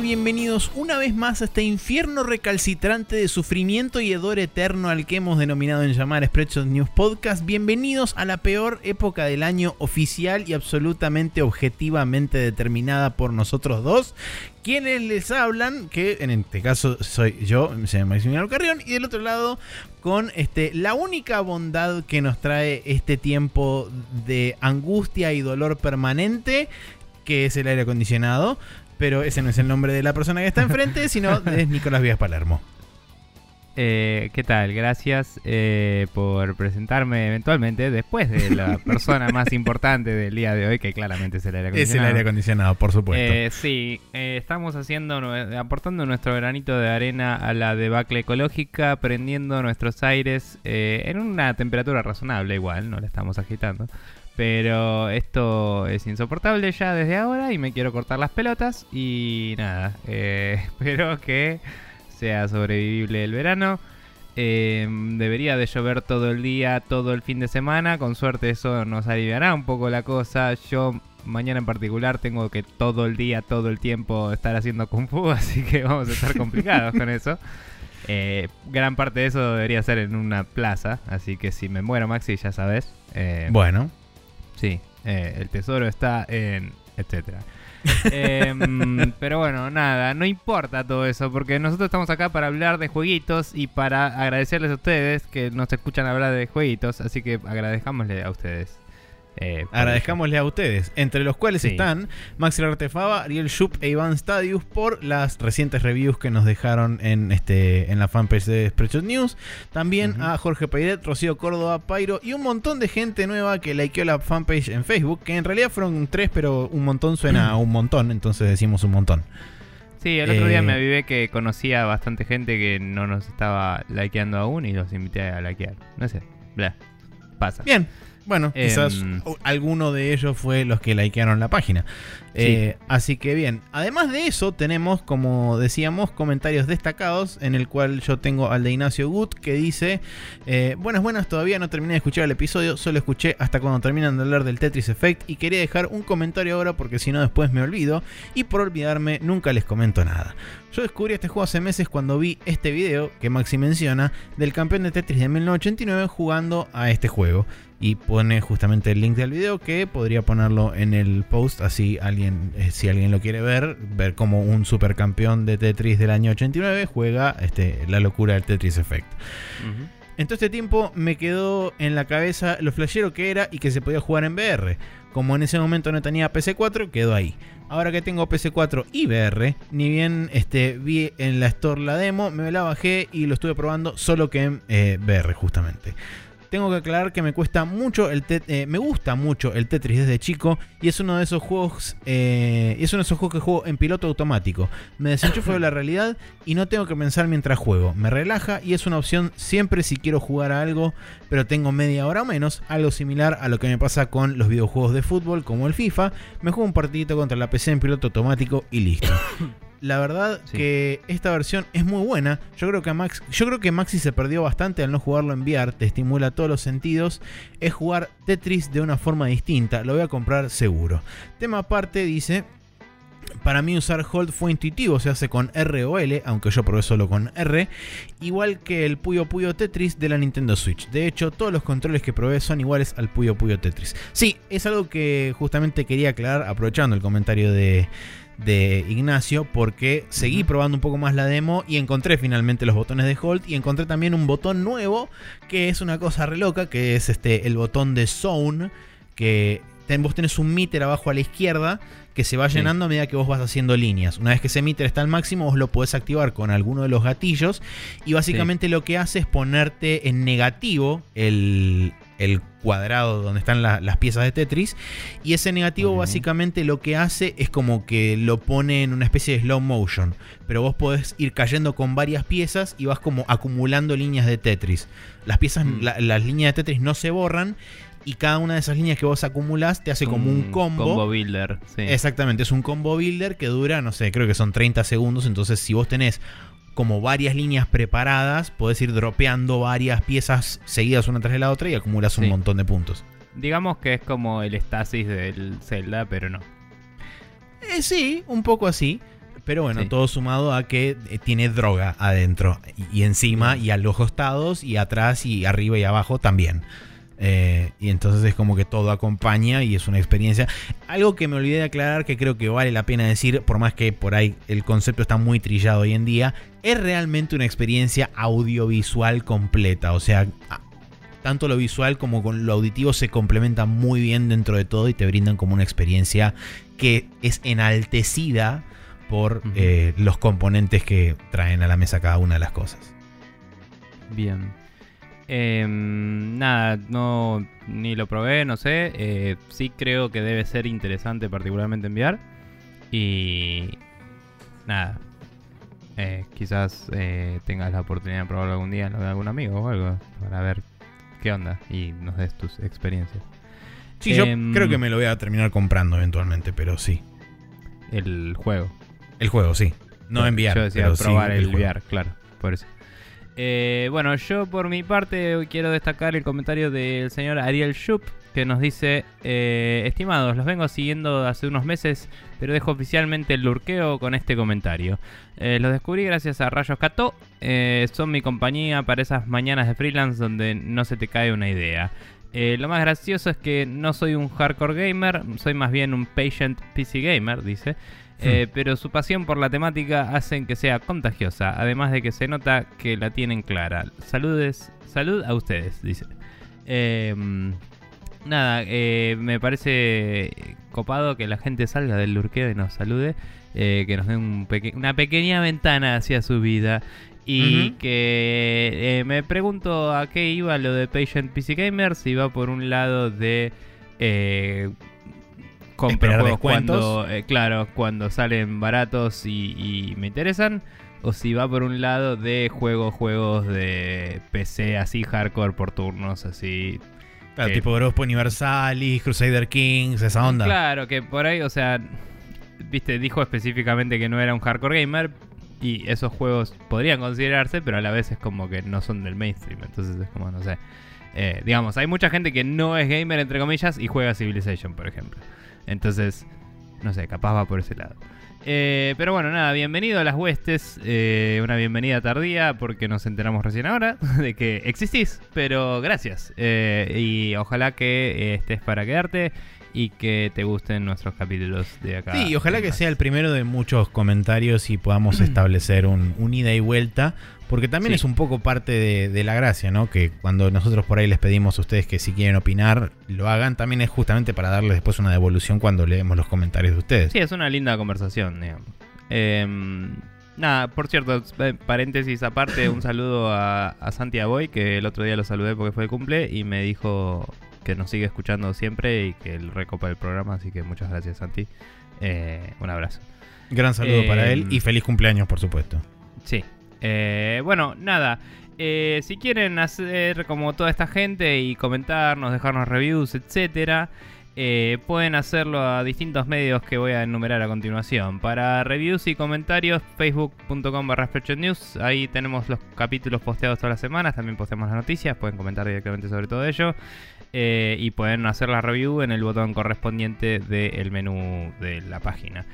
Bienvenidos una vez más a este infierno recalcitrante de sufrimiento y hedor eterno al que hemos denominado en llamar Spreadshot News Podcast. Bienvenidos a la peor época del año oficial y absolutamente objetivamente determinada por nosotros dos. Quienes les hablan, que en este caso soy yo, se llama Maximiliano Carrión, y del otro lado con este, la única bondad que nos trae este tiempo de angustia y dolor permanente, que es el aire acondicionado pero ese no es el nombre de la persona que está enfrente, sino es Nicolás Vías Palermo. Eh, ¿Qué tal? Gracias eh, por presentarme eventualmente después de la persona más importante del día de hoy, que claramente es el aire acondicionado. Es el aire acondicionado, por supuesto. Eh, sí, estamos haciendo, aportando nuestro granito de arena a la debacle ecológica, prendiendo nuestros aires en una temperatura razonable igual, no la estamos agitando. Pero esto es insoportable ya desde ahora y me quiero cortar las pelotas. Y nada, eh, espero que sea sobrevivible el verano. Eh, debería de llover todo el día, todo el fin de semana. Con suerte eso nos aliviará un poco la cosa. Yo mañana en particular tengo que todo el día, todo el tiempo estar haciendo kung fu, así que vamos a estar complicados con eso. Eh, gran parte de eso debería ser en una plaza, así que si me muero Maxi ya sabes. bueno. Sí, eh, el tesoro está en. etcétera. Em, pero bueno, nada, no importa todo eso, porque nosotros estamos acá para hablar de jueguitos y para agradecerles a ustedes que nos escuchan hablar de jueguitos, así que agradezcámosle a ustedes. Eh, Agradezcámosle a ustedes, entre los cuales están Maxi Artefaba, Ariel Schupp e Iván Stadius por las recientes reviews que nos dejaron en, este, en la fanpage de Spreadshot News. También a Jorge Peiret, Rocío Córdoba, Pairo y un montón de gente nueva que likeó la fanpage en Facebook, que en realidad fueron tres, pero un montón suena a un montón, entonces decimos un montón. Sí, el otro día me eh, avivé que conocía bastante gente que no nos estaba likeando aún y los invité a likear. No sé, bla, pasa. Bien, bueno, quizás em, alguno de ellos fue los que likearon la página. Eh, así que bien, además de eso tenemos, como decíamos, comentarios destacados en el cual yo tengo al de Ignacio Gut que dice, eh, buenas, buenas, todavía no terminé de escuchar el episodio, solo escuché hasta cuando terminan de hablar del Tetris Effect y quería dejar un comentario ahora porque si no después me olvido y por olvidarme nunca les comento nada. Yo descubrí este juego hace meses cuando vi este video que Maxi menciona del campeón de Tetris de 1989 jugando a este juego y pone justamente el link del video que podría ponerlo en el post así alguien eh, si alguien lo quiere ver ver como un supercampeón de Tetris del año 89 juega este, la locura del Tetris Effect. En todo este tiempo me quedó en la cabeza lo flashero que era y que se podía jugar en VR como en ese momento no tenía PC4 quedó ahí. Ahora que tengo PC4 y VR, ni bien este, vi en la store la demo, me la bajé y lo estuve probando solo que en eh, VR justamente tengo que aclarar que me cuesta mucho el eh, me gusta mucho el Tetris desde chico y es uno de esos juegos eh, es uno de esos juegos que juego en piloto automático. Me desenchufo de la realidad y no tengo que pensar mientras juego. Me relaja y es una opción siempre si quiero jugar a algo, pero tengo media hora o menos, algo similar a lo que me pasa con los videojuegos de fútbol como el FIFA. Me juego un partidito contra la PC en piloto automático y listo. La verdad que esta versión es muy buena. Yo creo que Max, yo creo que Maxi se perdió bastante al no jugarlo en VR, te estimula todos los sentidos. Es jugar Tetris de una forma distinta. Lo voy a comprar seguro. Tema aparte dice, para mí usar Hold fue intuitivo, se hace con R o L, aunque yo probé solo con R, igual que el Puyo Puyo Tetris de la Nintendo Switch. De hecho, todos los controles que probé son iguales al Puyo Puyo Tetris. Sí, es algo que justamente quería aclarar aprovechando el comentario de, de Ignacio porque seguí probando un poco más la demo y encontré finalmente los botones de hold y encontré también un botón nuevo que es una cosa re loca que es este el botón de zone que vos tenés un meter abajo a la izquierda que se va llenando a medida que vos vas haciendo líneas. Una vez que ese meter está al máximo, vos lo podés activar con alguno de los gatillos y básicamente lo que hace es ponerte en negativo el, el cuadrado donde están las piezas de Tetris. Y ese negativo básicamente lo que hace es como que lo pone en una especie de slow motion. Pero vos podés ir cayendo con varias piezas y vas como acumulando líneas de Tetris. Las piezas, mm. las líneas de Tetris no se borran. Y cada una de esas líneas que vos acumulás te hace como un combo. Combo builder. Exactamente, es un combo builder que dura, no sé, creo que son 30 segundos. Entonces, si vos tenés como varias líneas preparadas, podés ir dropeando varias piezas seguidas una tras de la otra y acumulas un montón de puntos. Digamos que es como el estasis del Zelda, pero no. Eh, sí, un poco así. Pero bueno, todo sumado a que eh, tiene droga adentro. Y, encima, y a los costados, y atrás, y arriba y abajo también. Eh, y entonces es como que todo acompaña y es una experiencia. Algo que me olvidé de aclarar que creo que vale la pena decir, por más que por ahí el concepto está muy trillado hoy en día, es realmente una experiencia audiovisual completa. O sea, tanto lo visual como con lo auditivo se complementan muy bien dentro de todo y te brindan como una experiencia que es enaltecida por eh, los componentes que traen a la mesa cada una de las cosas. Bien. Em, nada, no ni lo probé, no sé. Eh, sí creo que debe ser interesante particularmente enviar. Y nada. Eh, quizás eh, tengas la oportunidad de probarlo algún día en lo de algún amigo o algo. Para ver qué onda y nos des tus experiencias. Sí, yo em, creo que me lo voy a terminar comprando eventualmente, pero sí. El juego. El juego, sí. No enviar. Yo decía probar el, el claro. Por eso. Eh, bueno, yo por mi parte quiero destacar el comentario del señor Ariel Schupp que nos dice, eh, estimados, los vengo siguiendo hace unos meses, pero dejo oficialmente el lurqueo con este comentario. Eh, los descubrí gracias a Rayos Cató, son mi compañía para esas mañanas de freelance donde no se te cae una idea. lo más gracioso es que no soy un hardcore gamer, soy más bien un patient PC gamer, dice. Eh, pero su pasión por la temática hacen que sea contagiosa, además de que se nota que la tienen clara. Saludes, salud a ustedes, dice. Em, nada, eh, me parece copado que la gente salga del lurqueo y nos salude, eh, que nos dé una pequeña ventana hacia su vida. Y que me pregunto a qué iba lo de Patient PC Gamer, si iba por un lado de compro juegos cuando, eh, claro, cuando salen baratos y, me interesan. O si va por un lado de juegos, juegos de PC así hardcore por turnos, así. Claro, tipo Europa Universalis, Crusader Kings, esa onda. Claro, que por ahí, o sea, viste, dijo específicamente que no era un hardcore gamer. Y esos juegos podrían considerarse, pero a la vez es como que no son del mainstream. Entonces es como, no sé. Eh, digamos, hay mucha gente que no es gamer, entre comillas, y juega Civilization, por ejemplo. Entonces, no sé, capaz va por ese lado. Eh, pero bueno, nada, bienvenido a las huestes. Eh, una bienvenida tardía porque nos enteramos recién ahora de que existís. Pero gracias. Eh, y ojalá que estés para quedarte y que te gusten nuestros capítulos de acá. Sí, ojalá que sea el primero de muchos comentarios y podamos establecer un, un ida y vuelta. Porque también es un poco parte de, la gracia, ¿no? Que cuando nosotros por ahí les pedimos a ustedes que si quieren opinar, lo hagan, también es justamente para darles después una devolución cuando leemos los comentarios de ustedes. Sí, es una linda conversación, digamos. Em, nada, por cierto, eh, paréntesis aparte, un saludo a, a Santi Aboy, que el otro día lo saludé porque fue el cumple y me dijo que nos sigue escuchando siempre y que él recopa el programa, así que muchas gracias Santi. Eh, un abrazo. Gran saludo para él y em, feliz cumpleaños, por supuesto. Sí, eh, bueno, nada. Eh, si quieren hacer como toda esta gente y comentarnos, dejarnos reviews, etcétera, eh, pueden hacerlo a distintos medios que voy a enumerar a continuación. Para reviews y comentarios, facebook.com barra News. Ahí tenemos los capítulos posteados todas las semanas. También posteamos las noticias. Pueden comentar directamente sobre todo ello. Y pueden hacer la review en el botón correspondiente del menú de la página.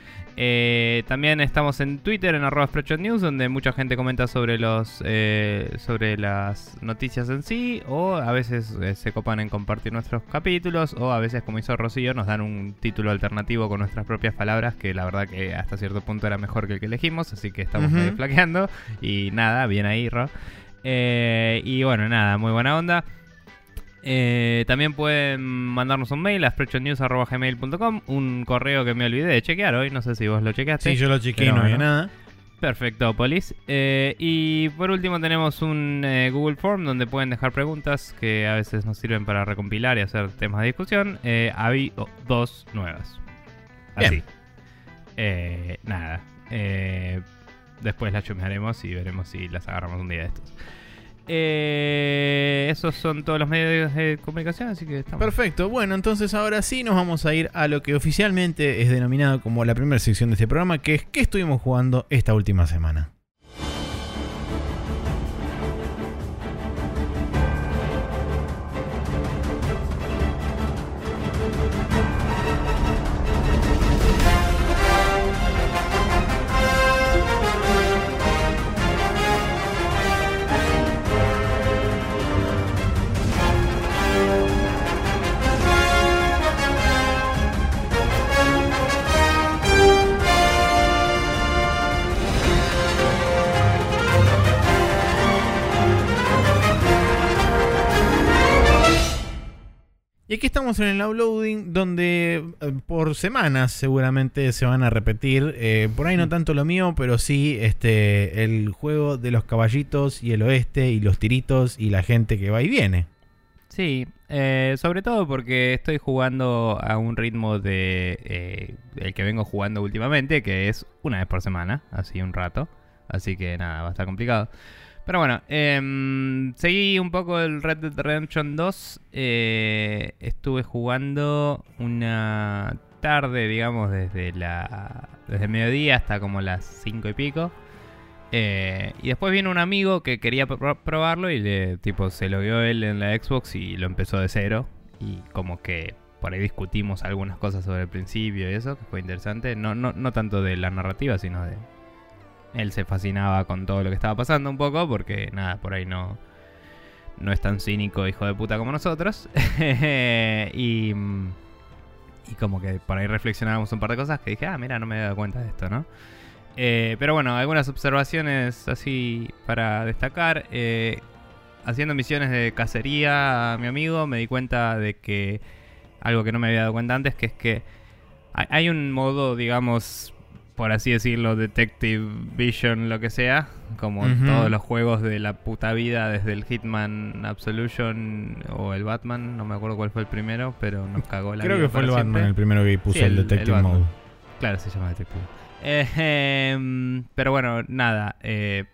Eh, también estamos en Twitter, en arroba News, donde mucha gente comenta sobre los eh, sobre las noticias en sí, o a veces eh, se copan en compartir nuestros capítulos, o a veces, como hizo Rocío, nos dan un título alternativo con nuestras propias palabras, que la verdad que hasta cierto punto era mejor que el que elegimos, así que estamos uh flaqueando. Y nada, bien ahí, Ro. y bueno, nada, muy buena onda. Eh, también pueden mandarnos un mail a spreadshotnews.gmail.com Un correo que me olvidé de chequear hoy, no sé si vos lo chequeaste. Sí, yo lo chequeé y no había nada. Perfecto, Polis. Eh, y por último tenemos un eh, Google Form donde pueden dejar preguntas que a veces nos sirven para recompilar y hacer temas de discusión. hay dos nuevas. Así. nada. después las chumearemos y veremos si las agarramos un día de estos. Eh, esos son todos los medios de comunicación, así que estamos. Perfecto. Bueno, entonces ahora sí nos vamos a ir a lo que oficialmente es denominado como la primera sección de este programa, que es ¿qué estuvimos jugando esta última semana? Estamos en el uploading donde eh, por semanas seguramente se van a repetir. Eh, por ahí no tanto lo mío, pero sí este, el juego de los caballitos y el oeste y los tiritos y la gente que va y viene. Sí, eh, sobre todo porque estoy jugando a un ritmo de el que vengo jugando últimamente, que es una vez por semana, así un rato. Así que nada, va a estar complicado. Pero bueno, eh, seguí un poco el Red Dead Redemption 2. Eh, estuve jugando una tarde, digamos, desde la desde el mediodía hasta como las 5 y pico. Eh, y después vino un amigo que quería probarlo y le tipo se lo vio él en la Xbox y lo empezó de cero. Y como que por ahí discutimos algunas cosas sobre el principio y eso, que fue interesante. No, no, no tanto de la narrativa, sino de, él se fascinaba con todo lo que estaba pasando un poco, porque nada, por ahí no, no es tan cínico, hijo de puta como nosotros. y, y como que por ahí reflexionábamos un par de cosas que dije, ah, mira, no me he dado cuenta de esto, ¿no? Eh, pero bueno, algunas observaciones así para destacar. Eh, haciendo misiones de cacería a mi amigo, me di cuenta de que algo que no me había dado cuenta antes, que es que hay un modo, digamos, por así decirlo, Detective Vision, lo que sea, como en todos los juegos de la puta vida, desde el Hitman Absolution o el Batman, no me acuerdo cuál fue el primero, pero nos cagó la Creo que fue el Batman el primero que puso el, Detective Mode. Claro, se llama Detective. Eh, pero bueno, nada. Eh,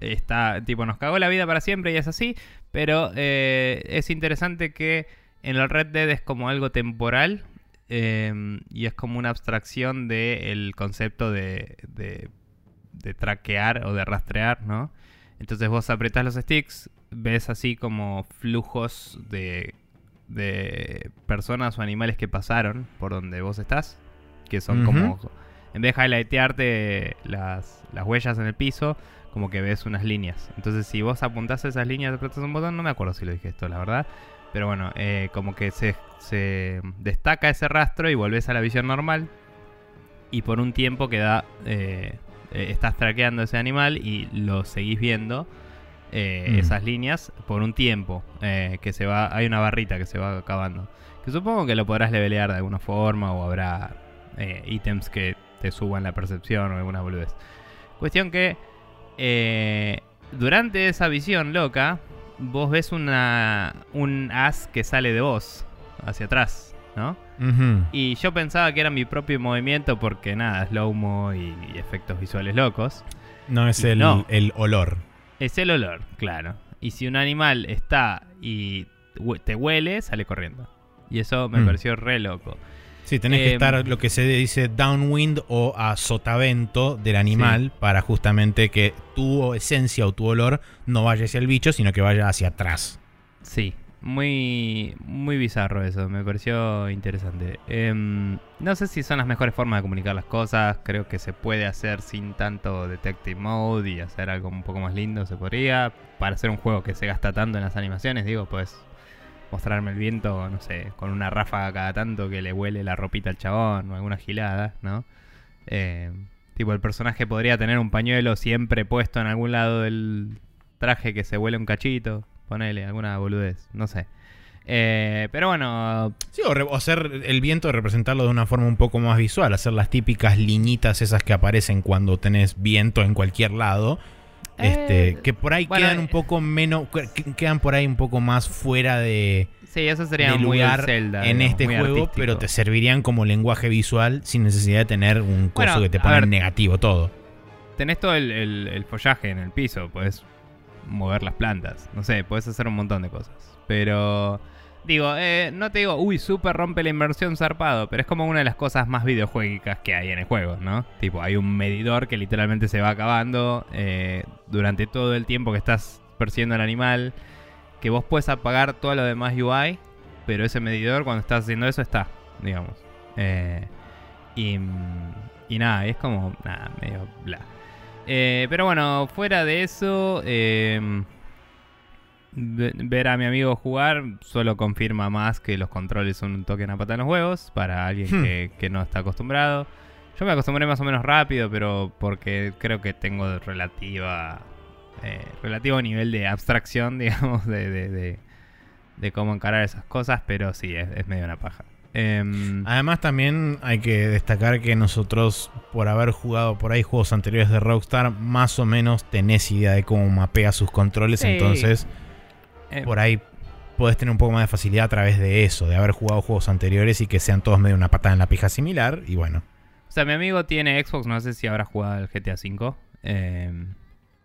está, tipo, nos cagó la vida para siempre y es así. Pero eh, es interesante que en el Red Dead es como algo temporal Em, y es como una abstracción del concepto de, de, traquear o de rastrear, ¿no? Entonces vos apretás los sticks, ves así como flujos de, de personas o animales que pasaron por donde vos estás, que son como, en vez de highlightearte las, las huellas en el piso, como que ves unas líneas. Entonces si vos apuntás a esas líneas, apretas un botón, no me acuerdo si lo dije esto, la verdad. Pero bueno, eh, como que se, se, destaca ese rastro y volvés a la visión normal. Y por un tiempo queda. Eh, eh, estás traqueando ese animal y lo seguís viendo. Mm. Esas líneas por un tiempo. que se va. Hay una barrita que se va acabando. Que supongo que lo podrás levelear de alguna forma. O habrá ítems que te suban la percepción o alguna boludez. Cuestión que. durante esa visión loca vos ves una, un as que sale de vos hacia atrás, ¿no? Y yo pensaba que era mi propio movimiento porque nada, slow-mo y, efectos visuales locos. No es el, el olor. Es el olor, claro. Y si un animal está y te huele, sale corriendo. Y eso me mm. pareció re loco. Sí, tenés que em, estar lo que se dice downwind o a sotavento del animal para justamente que tu esencia o tu olor no vaya hacia el bicho, sino que vaya hacia atrás. Sí, muy, muy bizarro eso, me pareció interesante. Em, no sé si son las mejores formas de comunicar las cosas, creo que se puede hacer sin tanto detective mode y hacer algo un poco más lindo, se podría. Para hacer un juego que se gasta tanto en las animaciones, digo, pues mostrarme el viento, no sé, con una ráfaga cada tanto que le huele la ropita al chabón o alguna gilada, ¿no? Eh, tipo, el personaje podría tener un pañuelo siempre puesto en algún lado del traje que se huele un cachito, ponele alguna boludez, no sé. Eh, pero bueno. Sí, o, hacer el viento, representarlo de una forma un poco más visual. Hacer las típicas liñitas esas que aparecen cuando tenés viento en cualquier lado. Este, eh, que por ahí quedan un poco menos, quedan por ahí un poco más fuera de, sí, eso sería muy lugar en este juego, pero te servirían como lenguaje visual sin necesidad de tener un coso que te ponga negativo todo. Tenés todo el, follaje en el piso, puedes mover las plantas, no sé, puedes hacer un montón de cosas, pero Digo, eh, no te digo, uy, super rompe la inversión zarpado, pero es como una de las cosas más videojuegicas que hay en el juego, ¿no? Tipo, hay un medidor que literalmente se va acabando eh, durante todo el tiempo que estás persiguiendo al animal, que vos puedes apagar todo lo demás UI, pero ese medidor cuando estás haciendo eso está, digamos. Eh, y, y nada, es como, nada, medio bla. pero bueno, fuera de eso ver a mi amigo jugar solo confirma más que los controles son un toque en la pata en los huevos para alguien hmm. que, no está acostumbrado. Yo me acostumbré más o menos rápido, pero porque creo que tengo relativa eh, relativo nivel de abstracción, digamos, de, de cómo encarar esas cosas, pero sí, es, medio una paja. Em, Además también hay que destacar que nosotros, por haber jugado por ahí juegos anteriores de Rockstar, más o menos tenés idea de cómo mapea sus controles, entonces eh, por ahí podés tener un poco más de facilidad a través de eso, de haber jugado juegos anteriores y que sean todos medio una patada en la pija similar, y bueno. O sea, mi amigo tiene Xbox, no sé si habrá jugado el GTA V, em,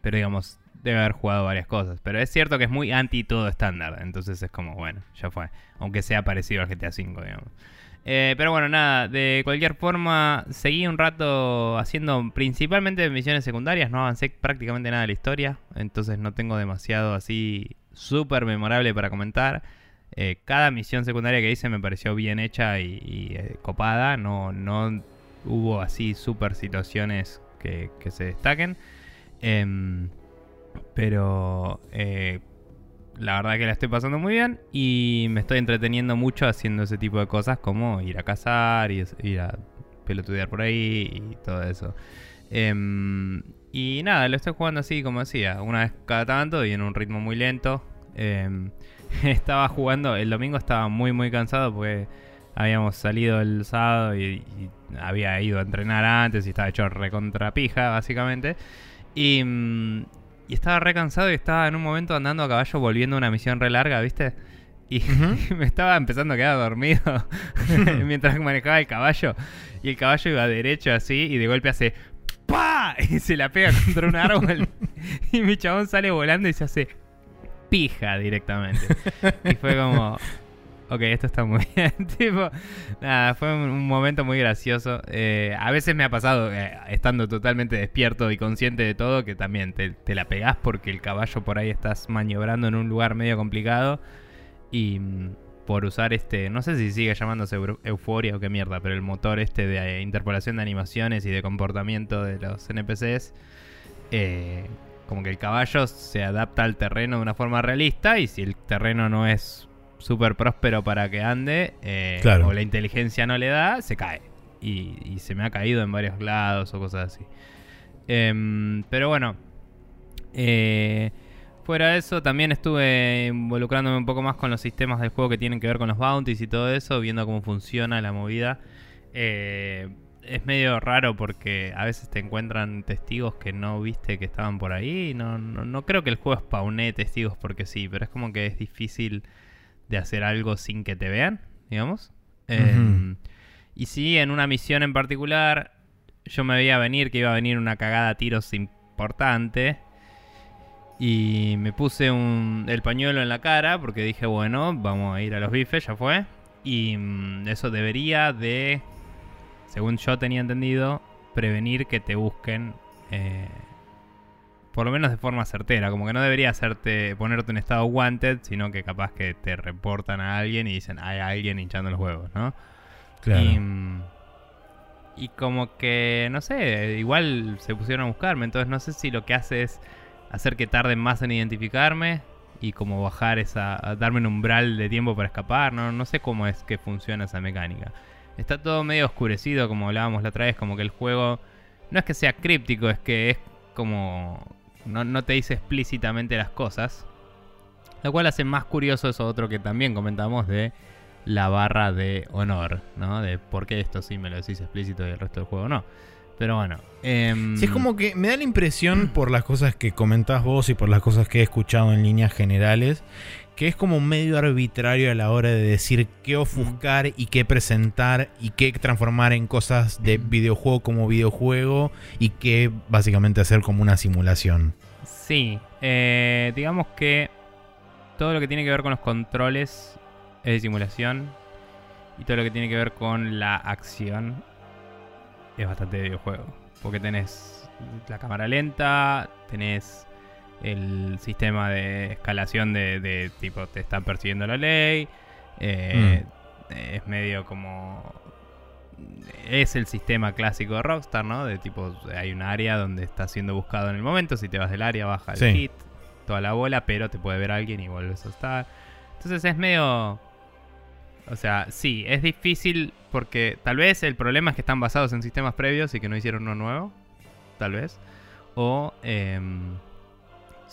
pero digamos, debe haber jugado varias cosas. Pero es cierto que es muy anti todo estándar. Entonces es como, bueno, ya fue. Aunque sea parecido al GTA V, digamos. Eh, pero bueno, nada, de cualquier forma, seguí un rato haciendo principalmente misiones secundarias, no avancé prácticamente nada de la historia, entonces no tengo demasiado así súper memorable para comentar. Eh, cada misión secundaria que hice me pareció bien hecha y, eh, copada, no, no hubo así súper situaciones que, que se destaquen. Em, pero eh, la verdad que la estoy pasando muy bien y me estoy entreteniendo mucho haciendo ese tipo de cosas como ir a cazar y ir a pelotudear por ahí y todo eso. Em, y nada, lo estoy jugando así como decía, una vez cada tanto y en un ritmo muy lento. Em, estaba jugando, el domingo estaba muy muy cansado porque habíamos salido el sábado y, y había ido a entrenar antes y estaba hecho recontra pija básicamente. Y, mm, y estaba re cansado y estaba en un momento andando a caballo volviendo a una misión re larga, ¿viste? Y me estaba empezando a quedar dormido mientras manejaba el caballo. Y el caballo iba derecho así y de golpe hace ¡Pa! Y se la pega contra un árbol. y mi chabón sale volando y se hace pija directamente. Y fue como, ok, esto está muy bien. tipo, nada, fue un, momento muy gracioso. Eh, a veces me ha pasado, eh, estando totalmente despierto y consciente de todo, que también te, la pegás porque el caballo por ahí estás maniobrando en un lugar medio complicado. Y mm, por usar este, no sé si sigue llamándose Euforia o qué mierda, pero el motor este de eh, interpolación de animaciones y de comportamiento de los NPCs. como que el caballo se adapta al terreno de una forma realista y si el terreno no es súper próspero para que ande, eh, o la inteligencia no le da, se cae. Y, se me ha caído en varios lados o cosas así. Em, pero bueno, eh, fuera de eso, también estuve involucrándome un poco más con los sistemas del juego que tienen que ver con los bounties y todo eso, viendo cómo funciona la movida. Eh, es medio raro porque a veces te encuentran testigos que no viste que estaban por ahí. No, no, no creo que el juego spawnee testigos porque sí, pero es como que es difícil de hacer algo sin que te vean, digamos. Em, y sí, en una misión en particular, yo me veía venir que iba a venir una cagada a tiros importante. Y me puse un, el pañuelo en la cara porque dije, bueno, vamos a ir a los bifes, ya fue. Y mm, eso debería de, según yo tenía entendido, prevenir que te busquen eh, por lo menos de forma certera, como que no debería hacerte ponerte en estado wanted, sino que capaz que te reportan a alguien y dicen, hay alguien hinchando los huevos, ¿no? Claro. Y, como que, no sé, igual se pusieron a buscarme, entonces no sé si lo que hace es hacer que tarden más en identificarme y como bajar esa, darme un umbral de tiempo para escapar, no, no sé cómo es que funciona esa mecánica. Está todo medio oscurecido, como hablábamos la otra vez, como que el juego no es que sea críptico, es que es como no, te dice explícitamente las cosas. Lo cual hace más curioso eso otro que también comentamos de la barra de honor, ¿no? De por qué esto sí me lo decís explícito y el resto del juego no. Pero bueno. Eh... Sí, es como que me da la impresión por las cosas que comentás vos y por las cosas que he escuchado en líneas generales, que es como medio arbitrario a la hora de decir qué ofuscar y qué presentar y qué transformar en cosas de videojuego como videojuego y qué básicamente hacer como una simulación. Sí, eh, digamos que todo lo que tiene que ver con los controles es de simulación y todo lo que tiene que ver con la acción es bastante de videojuego. Porque tenés la cámara lenta, tenés el sistema de escalación de, tipo te están persiguiendo la ley. Eh, mm. Es medio como... Es el sistema clásico de Rockstar, ¿no? De tipo, hay un área donde está siendo buscado en el momento. Si te vas del área, baja el hit, toda la bola, pero te puede ver alguien y vuelves a estar. Entonces es medio... O sea, sí, es difícil porque tal vez el problema es que están basados en sistemas previos y que no hicieron uno nuevo. Tal vez. O... Eh,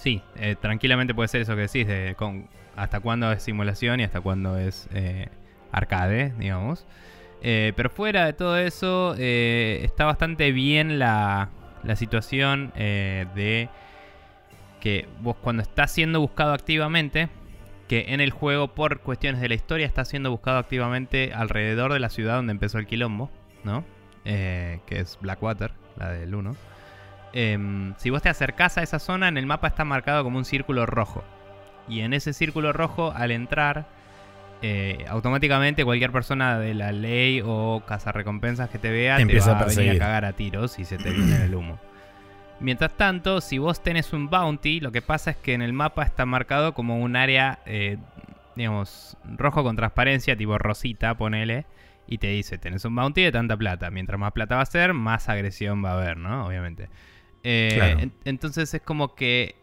Sí, eh, tranquilamente puede ser eso que decís, de con, hasta cuándo es simulación y hasta cuándo es eh, arcade, digamos. Eh, pero fuera de todo eso, está bastante bien la, la situación de que vos cuando estás siendo buscado activamente, que en el juego por cuestiones de la historia está siendo buscado activamente alrededor de la ciudad donde empezó el quilombo, ¿no? que es Blackwater, la del 1. Em, si vos te acercás a esa zona, en el mapa está marcado como un círculo rojo. Y en ese círculo rojo, al entrar, eh, automáticamente cualquier persona de la ley o recompensas que te vea te, va a, venir a cagar a tiros y se te viene en el humo. Mientras tanto, si vos tenés un bounty, lo que pasa es que en el mapa está marcado como un área, eh, digamos, rojo con transparencia, tipo rosita, ponele, y te dice, tenés un bounty de tanta plata. Mientras más plata va a ser, más agresión va a haber, ¿no? Obviamente. Eh, entonces es como que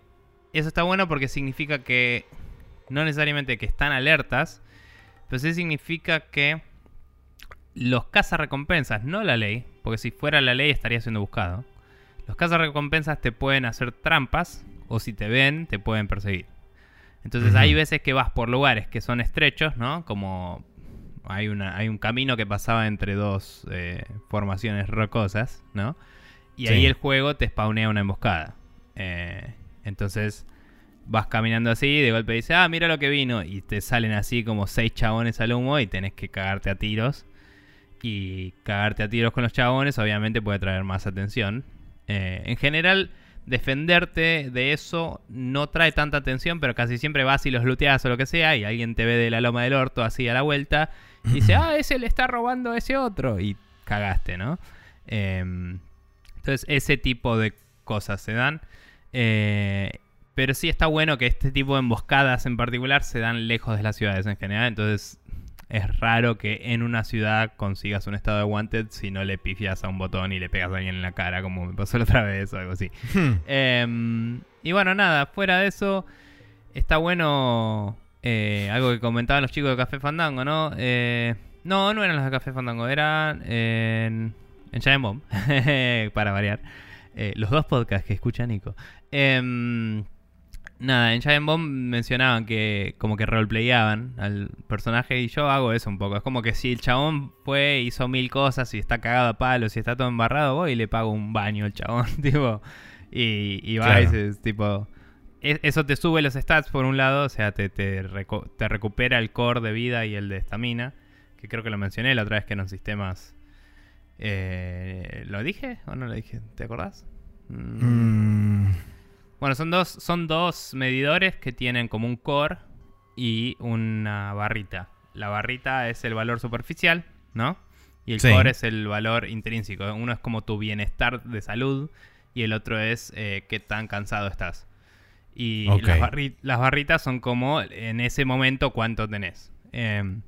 eso está bueno porque significa que no necesariamente que están alertas, pero sí significa que los cazarrecompensas, no la ley, porque si fuera la ley estaría siendo buscado. Los cazarrecompensas te pueden hacer trampas o si te ven te pueden perseguir. Entonces hay veces que vas por lugares que son estrechos, ¿no? Como hay, una, hay un camino que pasaba entre dos eh, formaciones rocosas, ¿no? Y ahí el juego te spawnea una emboscada. Eh, entonces vas caminando así y de golpe dice, ah, mira lo que vino. Y te salen así como seis chabones al humo y tenés que cagarte a tiros. Y cagarte a tiros con los chabones obviamente puede traer más atención. Eh, en general, defenderte de eso no trae tanta atención, pero casi siempre vas y los looteas o lo que sea y alguien te ve de la loma del orto así a la vuelta y dice, ah, ese le está robando a ese otro. Y cagaste, ¿no? Eh, entonces ese tipo de cosas se dan. Eh, pero sí está bueno que este tipo de emboscadas en particular se dan lejos de las ciudades en general. Entonces es raro que en una ciudad consigas un estado de wanted si no le pifias a un botón y le pegas a alguien en la cara, como me pasó la otra vez o algo así. Hmm. Em, y bueno, nada, fuera de eso, está bueno eh, algo que comentaban los chicos de Café Fandango, ¿no? Eh, no, no eran los de Café Fandango, eran en en Giant Bomb, para variar. Eh, los dos podcasts que escucha Nico. Nada, en Giant Bomb mencionaban que como que roleplayaban al personaje y yo hago eso un poco. Es como que si el chabón fue, hizo mil cosas y está cagado a palos y está todo embarrado, voy y le pago un baño al chabón, tipo. Y, y va tipo... E, eso te sube los stats por un lado, o sea, te, te, te recupera el core de vida y el de estamina, que creo que lo mencioné la otra vez que en los sistemas eh, ¿Lo dije o no lo dije? ¿Te acordás? Mm. Bueno, son dos, son dos medidores que tienen como un core y una barrita. La barrita es el valor superficial, ¿no? Y el core es el valor intrínseco. Uno es como tu bienestar de salud y el otro es eh, qué tan cansado estás. Y las, barritas son como en ese momento cuánto tenés. Em,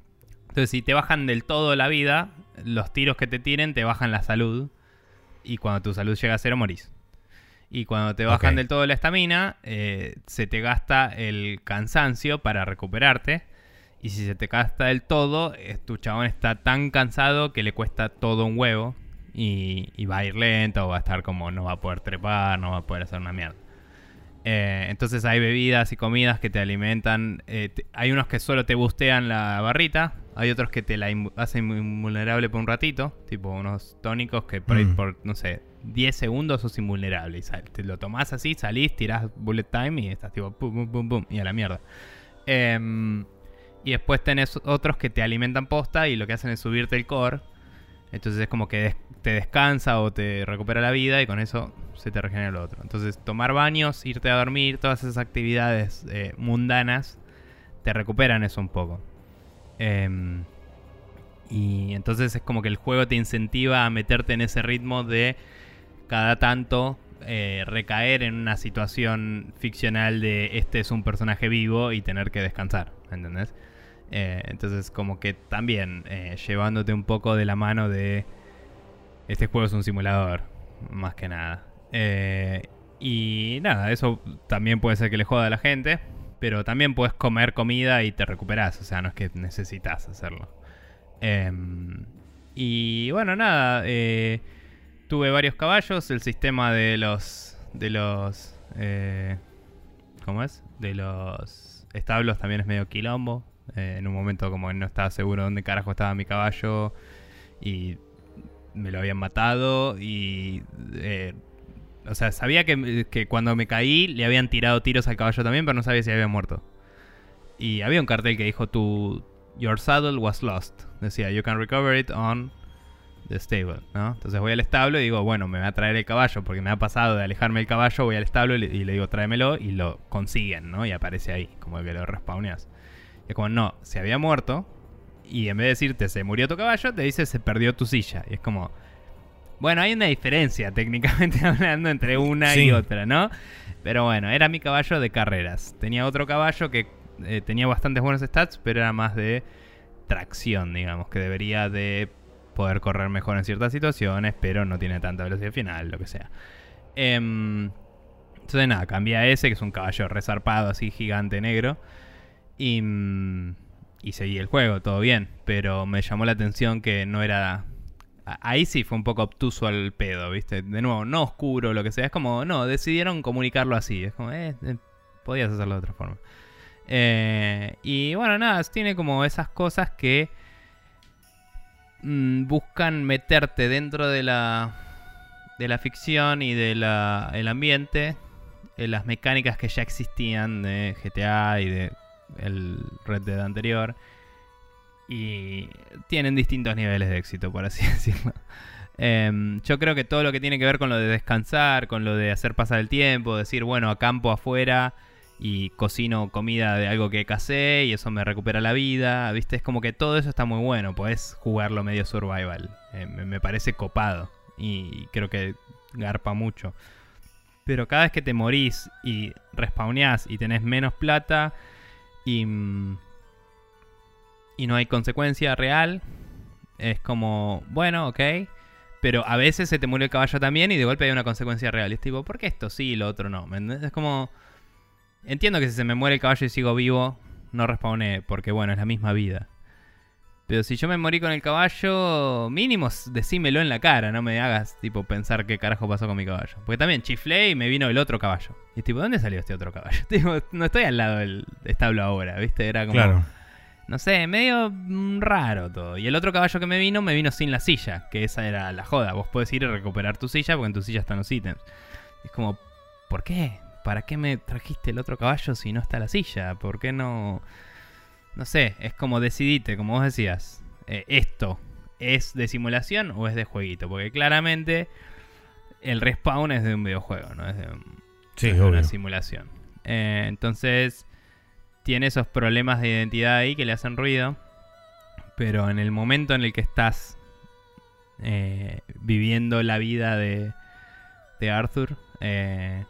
entonces, si te bajan del todo la vida, los tiros que te tiren te bajan la salud. Y cuando tu salud llega a cero, morís. Y cuando te bajan del todo la estamina, eh, se te gasta el cansancio para recuperarte. Y si se te gasta del todo, eh, tu chabón está tan cansado que le cuesta todo un huevo. Y, y, va a ir lento, o va a estar como no va a poder trepar, no va a poder hacer una mierda. Eh, entonces hay bebidas y comidas que te alimentan. Hay unos que solo te bustean la barrita. Hay otros que te la hacen invulnerable por un ratito. Tipo unos tónicos que por, mm. por no sé, 10 segundos sos invulnerable. Y te lo tomás así, salís, tirás bullet time y estás tipo pum, pum, pum, pum. Y a la mierda. Em, y después tenés otros que te alimentan posta y lo que hacen es subirte el core. Entonces es como que te descansa o te recupera la vida y con eso se te regenera lo otro. Entonces tomar baños, irte a dormir, todas esas actividades eh, mundanas te recuperan eso un poco. Em, y entonces es como que el juego te incentiva a meterte en ese ritmo de cada tanto eh, recaer en una situación ficcional de este es un personaje vivo y tener que descansar, ¿entendés? Eh, entonces como que también eh, llevándote un poco de la mano de este juego es un simulador, más que nada. Y nada, eso también puede ser que le joda a la gente, pero también puedes comer comida y te recuperas, o sea, no es que necesitas hacerlo. Em, y bueno, nada, tuve varios caballos, el sistema de los... de los ¿Cómo es? De los establos también es medio quilombo. Eh, en un momento como no estaba seguro dónde carajo estaba mi caballo. Y me lo habían matado. Y... Eh, o sea, sabía que, que, cuando me caí le habían tirado tiros al caballo también, pero no sabía si había muerto. Y había un cartel que dijo, tu, Your saddle was lost. Decía, you can recover it on the stable, ¿no? Entonces voy al establo y digo, bueno, me va a traer el caballo, porque me ha pasado de alejarme el caballo, voy al establo y le, digo, tráemelo, y lo consiguen, ¿no? Y aparece ahí, como que lo respawneas. Y es como, no, se había muerto, y en vez de decirte se murió tu caballo, te dice se perdió tu silla. Y es como, bueno, hay una diferencia técnicamente hablando entre una y otra, ¿no? Pero bueno, era mi caballo de carreras. Tenía otro caballo que eh, tenía bastantes buenos stats, pero era más de tracción, digamos, que debería de poder correr mejor en ciertas situaciones, pero no tiene tanta velocidad final, lo que sea. Em, entonces nada, cambié a ese, que es un caballo resarpado, así gigante negro. Y, mm, y seguí el juego, todo bien. Pero me llamó la atención que no era... Ahí sí fue un poco obtuso al pedo, ¿viste? De nuevo, no oscuro, lo que sea. Es como, no, decidieron comunicarlo así. Es como, eh, eh podías hacerlo de otra forma. Eh, y bueno, nada, tiene como esas cosas que mm, buscan meterte dentro de la, de la ficción y del el ambiente, en las mecánicas que ya existían de GTA y de el Red Dead anterior. Y tienen distintos niveles de éxito, por así decirlo. Em, yo creo que todo lo que tiene que ver con lo de descansar, con lo de hacer pasar el tiempo, decir, bueno, a campo afuera y cocino comida de algo que casé y eso me recupera la vida, ¿viste? Es como que todo eso está muy bueno, puedes jugarlo medio survival, eh, me, parece copado y creo que garpa mucho. Pero cada vez que te morís y respawneás y tenés menos plata y, mm, y no hay consecuencia real, es como, bueno, ok. Pero a veces se te muere el caballo también y de golpe hay una consecuencia real. Y es tipo, ¿por qué esto sí y lo otro no? Es como Entiendo que si se me muere el caballo y sigo vivo, no respawné, porque bueno, es la misma vida. Pero si yo me morí con el caballo, mínimo decímelo en la cara, no me hagas tipo pensar qué carajo pasó con mi caballo. Porque también chiflé y me vino el otro caballo. Y tipo, ¿dónde salió este otro caballo? no estoy al lado del establo ahora, ¿viste? Era como... Claro. No sé, medio mm, raro todo. Y el otro caballo que me vino, me vino sin la silla, que esa era la joda. Vos podés ir y recuperar tu silla porque en tu silla están los ítems. Es como, ¿por qué? ¿Para qué me trajiste el otro caballo si no está la silla? ¿Por qué no...? No sé, es como decidite, como vos decías. Eh, ¿Esto es de simulación o es de jueguito? Porque claramente el respawn es de un videojuego, ¿no? Es de, una simulación. Eh, entonces, tiene esos problemas de identidad ahí que le hacen ruido. Pero en el momento en el que estás eh, viviendo la vida de, de Arthur, eh,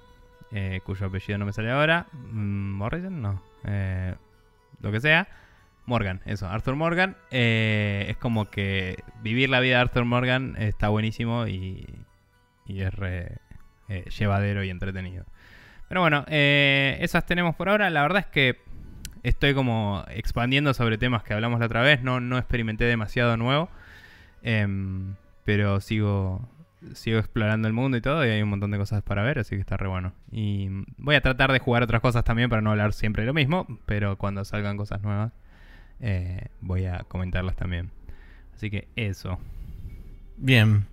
cuyo apellido no me sale ahora. Mm, Morrison, no. Eh, lo que sea. Morgan, eso, Arthur Morgan. Eh, es como que vivir la vida de Arthur Morgan está buenísimo y, y es llevadero y entretenido. Pero bueno, esas tenemos por ahora. La verdad es que estoy como expandiendo sobre temas que hablamos la otra vez. No, no experimenté demasiado nuevo. Em, pero sigo, sigo explorando el mundo y todo, y hay un montón de cosas para ver, así que está re bueno. Y voy a tratar de jugar otras cosas también para no hablar siempre de lo mismo, pero cuando salgan cosas nuevas, eh, voy a comentarlas también. Así que eso. Bien.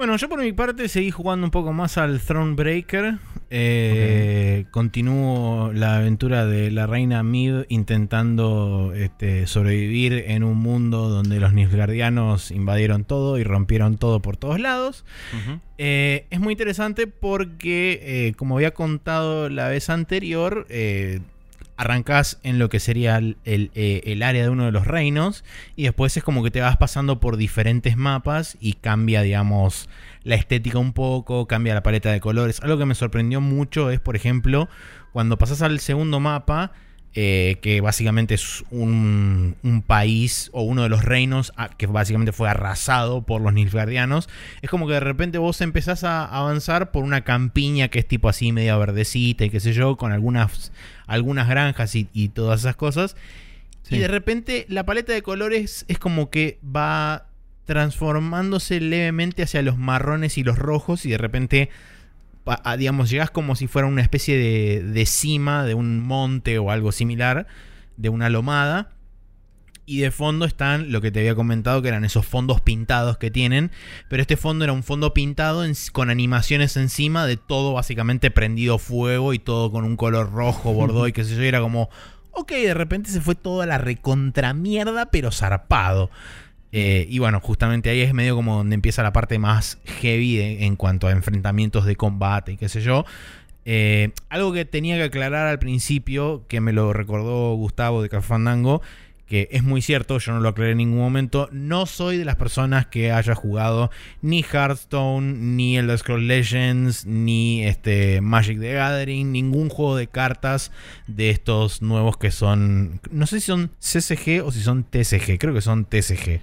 Bueno, yo por mi parte seguí jugando un poco más al Thronebreaker. Eh, Continúo la aventura de la reina Mid intentando este, sobrevivir en un mundo donde los Nilfgaardianos invadieron todo y rompieron todo por todos lados. Eh, es muy interesante porque, eh, como había contado la vez anterior, eh, arrancás en lo que sería eh, el, área de uno de los reinos y después es como que te vas pasando por diferentes mapas y cambia, digamos, la estética un poco, cambia la paleta de colores. Algo que me sorprendió mucho es, por ejemplo, cuando pasas al segundo mapa, eh, que básicamente es un, país o uno de los reinos que básicamente fue arrasado por los Nilfgaardianos. Es como que de repente vos empezás a avanzar por una campiña que es tipo así media verdecita y qué sé yo, con algunas, algunas granjas y, todas esas cosas. Y de repente la paleta de colores es como que va transformándose levemente hacia los marrones y los rojos y de repente digamos, llegás como si fuera una especie de, de cima de un monte o algo similar, de una lomada y de fondo están lo que te había comentado que eran esos fondos pintados que tienen, pero este fondo era un fondo pintado con animaciones encima de todo básicamente prendido fuego y todo con un color rojo, bordó y qué sé yo, y era como, ok, de repente se fue toda la recontramierda, pero zarpado. Eh, y bueno, justamente ahí es medio como donde empieza la parte más heavy en cuanto a enfrentamientos de combate y qué sé yo. Eh, algo que tenía que aclarar al principio, que me lo recordó Gustavo de Cafandango, que es muy cierto, yo no lo aclaré en ningún momento, no soy de las personas que haya jugado ni Hearthstone, ni Elder Scrolls Legends, ni este Magic the Gathering, ningún juego de cartas de estos nuevos que son, no sé si son CCG o si son TCG, creo que son TCG.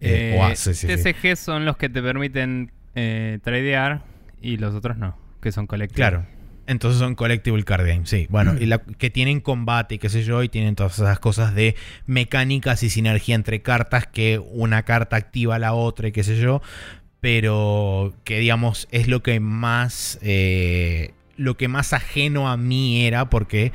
Eh, o ACCG. TCG son los que te permiten eh, tradear y los otros no, que son colectivos. Claro. Entonces son Collectible Card Games, sí. Bueno, y la, que tienen combate y qué sé yo, y tienen todas esas cosas de mecánicas y sinergia entre cartas que una carta activa a la otra y qué sé yo. Pero que digamos es lo que más. Eh, lo que más ajeno a mí era, porque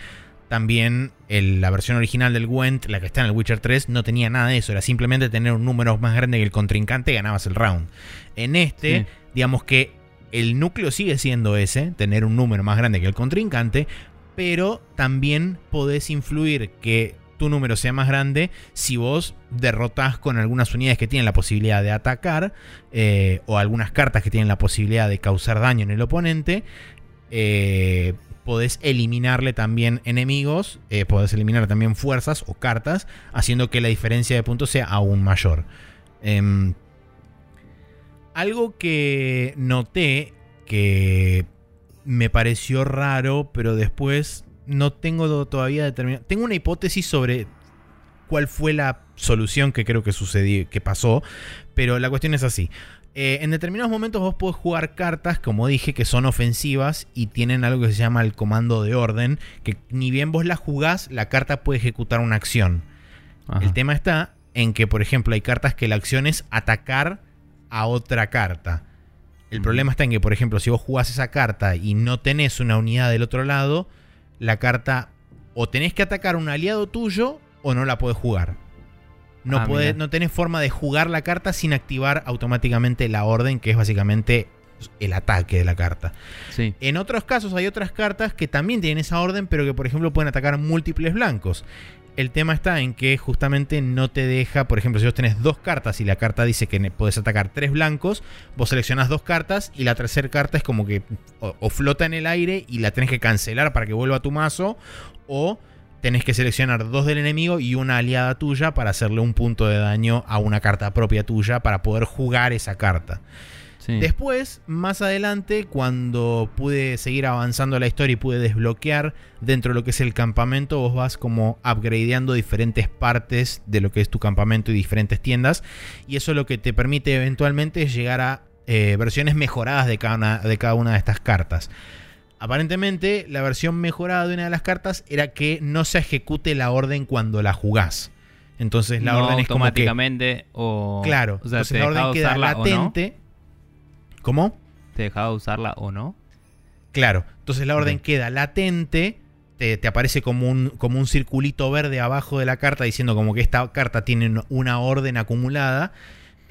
también la versión original del Gwent, la que está en el Witcher 3, no tenía nada de eso. Era simplemente tener un número más grande que el contrincante y ganabas el round. En este, digamos que el núcleo sigue siendo ese, tener un número más grande que el contrincante, pero también podés influir que tu número sea más grande si vos derrotas con algunas unidades que tienen la posibilidad de atacar eh, o algunas cartas que tienen la posibilidad de causar daño en el oponente. Eh, podés eliminarle también enemigos, eh, podés eliminar también fuerzas o cartas, haciendo que la diferencia de puntos sea aún mayor. Em, algo que noté que me pareció raro, pero después no tengo todavía determinado. Tengo una hipótesis sobre cuál fue la solución que creo que sucedió, que pasó, pero la cuestión es así. Eh, en determinados momentos vos podés jugar cartas, como dije, que son ofensivas y tienen algo que se llama el comando de orden, que ni bien vos la jugás, la carta puede ejecutar una acción. El tema está en que, por ejemplo, hay cartas que la acción es atacar a otra carta. El problema está en que, por ejemplo, si vos jugás esa carta y no tenés una unidad del otro lado, la carta o tenés que atacar a un aliado tuyo o no la podés jugar. No, ah, no tenés forma de jugar la carta sin activar automáticamente la orden, que es básicamente el ataque de la carta. Sí. En otros casos hay otras cartas que también tienen esa orden, pero que por ejemplo pueden atacar múltiples blancos. El tema está en que justamente no te deja, por ejemplo, si vos tenés dos cartas y la carta dice que podés atacar tres blancos, vos seleccionás dos cartas y la tercera carta es como que o, flota en el aire y la tenés que cancelar para que vuelva a tu mazo, o tenés que seleccionar dos del enemigo y una aliada tuya para hacerle un punto de daño a una carta propia tuya para poder jugar esa carta. Después, más adelante, cuando pude seguir avanzando la historia y pude desbloquear dentro de lo que es el campamento, vos vas como upgradeando diferentes partes de lo que es tu campamento y diferentes tiendas. Y eso lo que te permite eventualmente es llegar a eh, versiones mejoradas de cada, una, de cada una de estas cartas. Aparentemente, la versión mejorada de una de las cartas era que no se ejecute la orden cuando la jugás. Entonces la orden es automáticamente o claro, o sea, la orden queda latente. ¿Cómo? ¿Te dejaba usarla o no? Claro, entonces la orden queda latente, te, aparece como un, como un circulito verde abajo de la carta diciendo como que esta carta tiene una orden acumulada,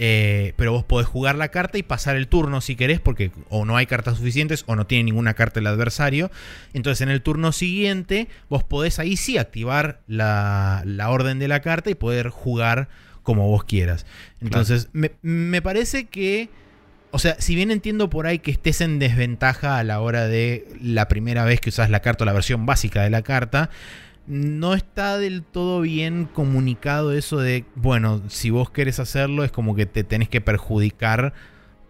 eh, pero vos podés jugar la carta y pasar el turno si querés, porque o no hay cartas suficientes o no tiene ninguna carta el adversario. Entonces en el turno siguiente vos podés ahí sí activar la, orden de la carta y poder jugar como vos quieras. Entonces me, me parece que o sea, si bien entiendo por ahí que estés en desventaja a la hora de la primera vez que usas la carta o la versión básica de la carta, no está del todo bien comunicado eso de, bueno, si vos querés hacerlo es como que te tenés que perjudicar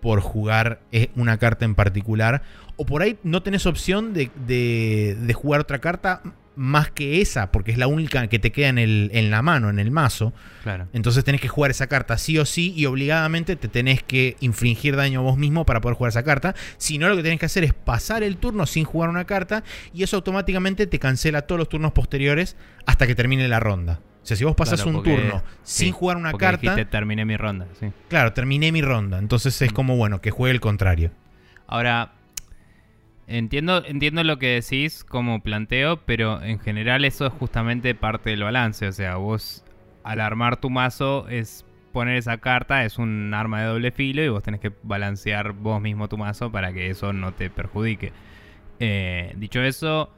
por jugar eh, una carta en particular. O por ahí no tenés opción de, de, de jugar otra carta más que esa, porque es la única que te queda en, el, en la mano, en el mazo. Claro. Entonces tenés que jugar esa carta sí o sí y obligadamente te tenés que infringir daño a vos mismo para poder jugar esa carta. Si no, lo que tenés que hacer es pasar el turno sin jugar una carta y eso automáticamente te cancela todos los turnos posteriores hasta que termine la ronda. O sea, si vos pasas un turno sin jugar una carta. terminé mi ronda, sí. Claro, terminé mi ronda. Entonces es mm. como, bueno, que juegue el contrario. Ahora, Entiendo, entiendo lo que decís como planteo, pero en general eso es justamente parte del balance. O sea, vos al armar tu mazo es poner esa carta, es un arma de doble filo y vos tenés que balancear vos mismo tu mazo para que eso no te perjudique. Eh, dicho eso,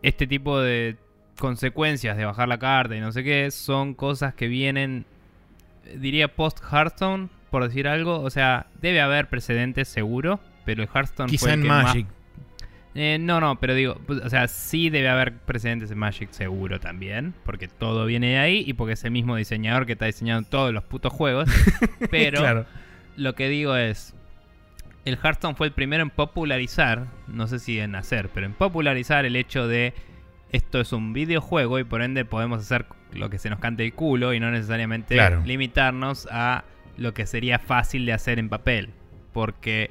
este tipo de consecuencias de bajar la carta y no sé qué son cosas que vienen, diría post Hearthstone, por decir algo. O sea, debe haber precedentes seguro, pero el Hearthstone Quizá en Magic. Eh, no, no, pero digo, pues, o sea, sí debe haber precedentes en Magic seguro también, porque todo viene de ahí y porque es el mismo diseñador que está diseñando todos los putos juegos. Pero lo que digo es, el Hearthstone fue el primero en popularizar, no sé si en hacer, pero en popularizar el hecho de esto es un videojuego y por ende podemos hacer lo que se nos cante el culo y no necesariamente limitarnos a lo que sería fácil de hacer en papel. Porque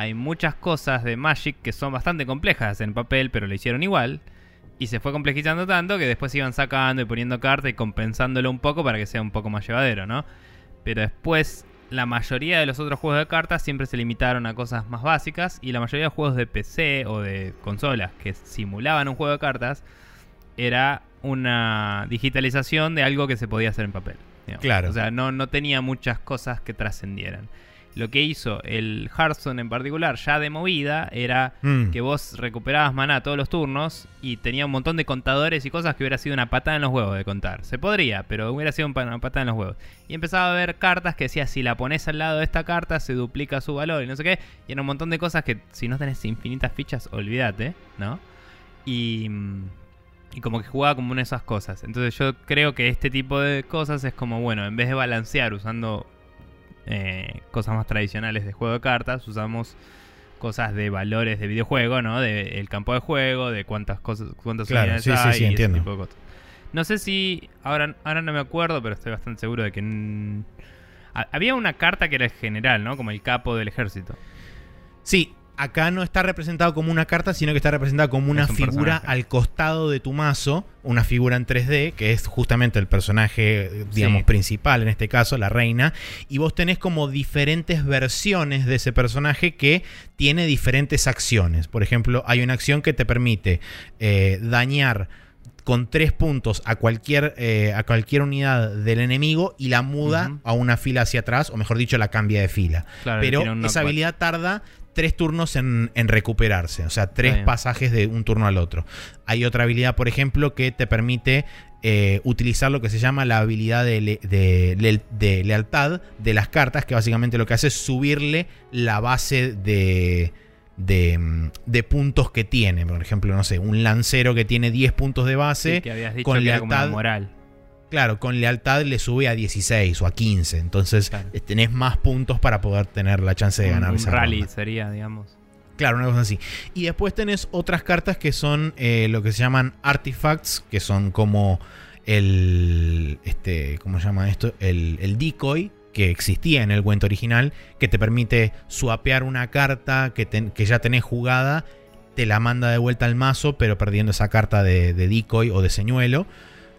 hay muchas cosas de Magic que son bastante complejas en papel, pero lo hicieron igual. Y se fue complejizando tanto que después iban sacando y poniendo cartas y compensándolo un poco para que sea un poco más llevadero, ¿no? Pero después la mayoría de los otros juegos de cartas siempre se limitaron a cosas más básicas y la mayoría de juegos de PC o de consolas que simulaban un juego de cartas era una digitalización de algo que se podía hacer en papel. Claro. O sea, no, no tenía muchas cosas que trascendieran. Lo que hizo el Hearthstone en particular, ya de movida, era mm. que vos recuperabas maná todos los turnos y tenía un montón de contadores y cosas que hubiera sido una patada en los huevos de contar. Se podría, pero hubiera sido una patada en los huevos. Y empezaba a ver cartas que decía, si la pones al lado de esta carta, se duplica su valor y no sé qué. Y era un montón de cosas que si no tenés infinitas fichas, olvídate, ¿no? Y... Y como que jugaba como una de esas cosas. Entonces yo creo que este tipo de cosas es como, bueno, en vez de balancear usando eh, cosas más tradicionales de juego de cartas, usamos cosas de valores de videojuego, ¿no? De el campo de juego, de cuántas cosas, cuántas claro, sí, sí, sí, entiendo. No sé si ahora ahora no me acuerdo, pero estoy bastante seguro de que había una carta que era el general, ¿no? Como el capo del ejército. Sí, acá no está representado como una carta, sino que está representado como una figura al costado de tu mazo, una figura en 3D, que es justamente el personaje, digamos, principal, en este caso, la reina, y vos tenés como diferentes versiones de ese personaje que tiene diferentes acciones. Por ejemplo, hay una acción que te permite eh, dañar con tres puntos a cualquier, eh, a cualquier unidad del enemigo y la muda a una fila hacia atrás, o mejor dicho, la cambia de fila. Pero esa habilidad tarda tres turnos en, recuperarse, o sea, tres pasajes de un turno al otro. Hay otra habilidad, por ejemplo, que te permite eh, utilizar lo que se llama la habilidad de, lealtad de las cartas, que básicamente lo que hace es subirle la base de, de, puntos que tiene. Por ejemplo, no sé, un lancero que tiene 10 puntos de base con lealtad. moral. Claro, con lealtad le sube a 16 o a 15. Entonces tenés más puntos para poder tener la chance de ganar un rally sería, digamos. Claro, una cosa así. Y después tenés otras cartas que son eh, lo que se llaman artifacts, que son como el. Este, ¿Cómo se llama esto? El, el decoy que existía en el cuento original, que te permite swapear una carta que, que ya tenés jugada, te la manda de vuelta al mazo, pero perdiendo esa carta de, de decoy o de señuelo.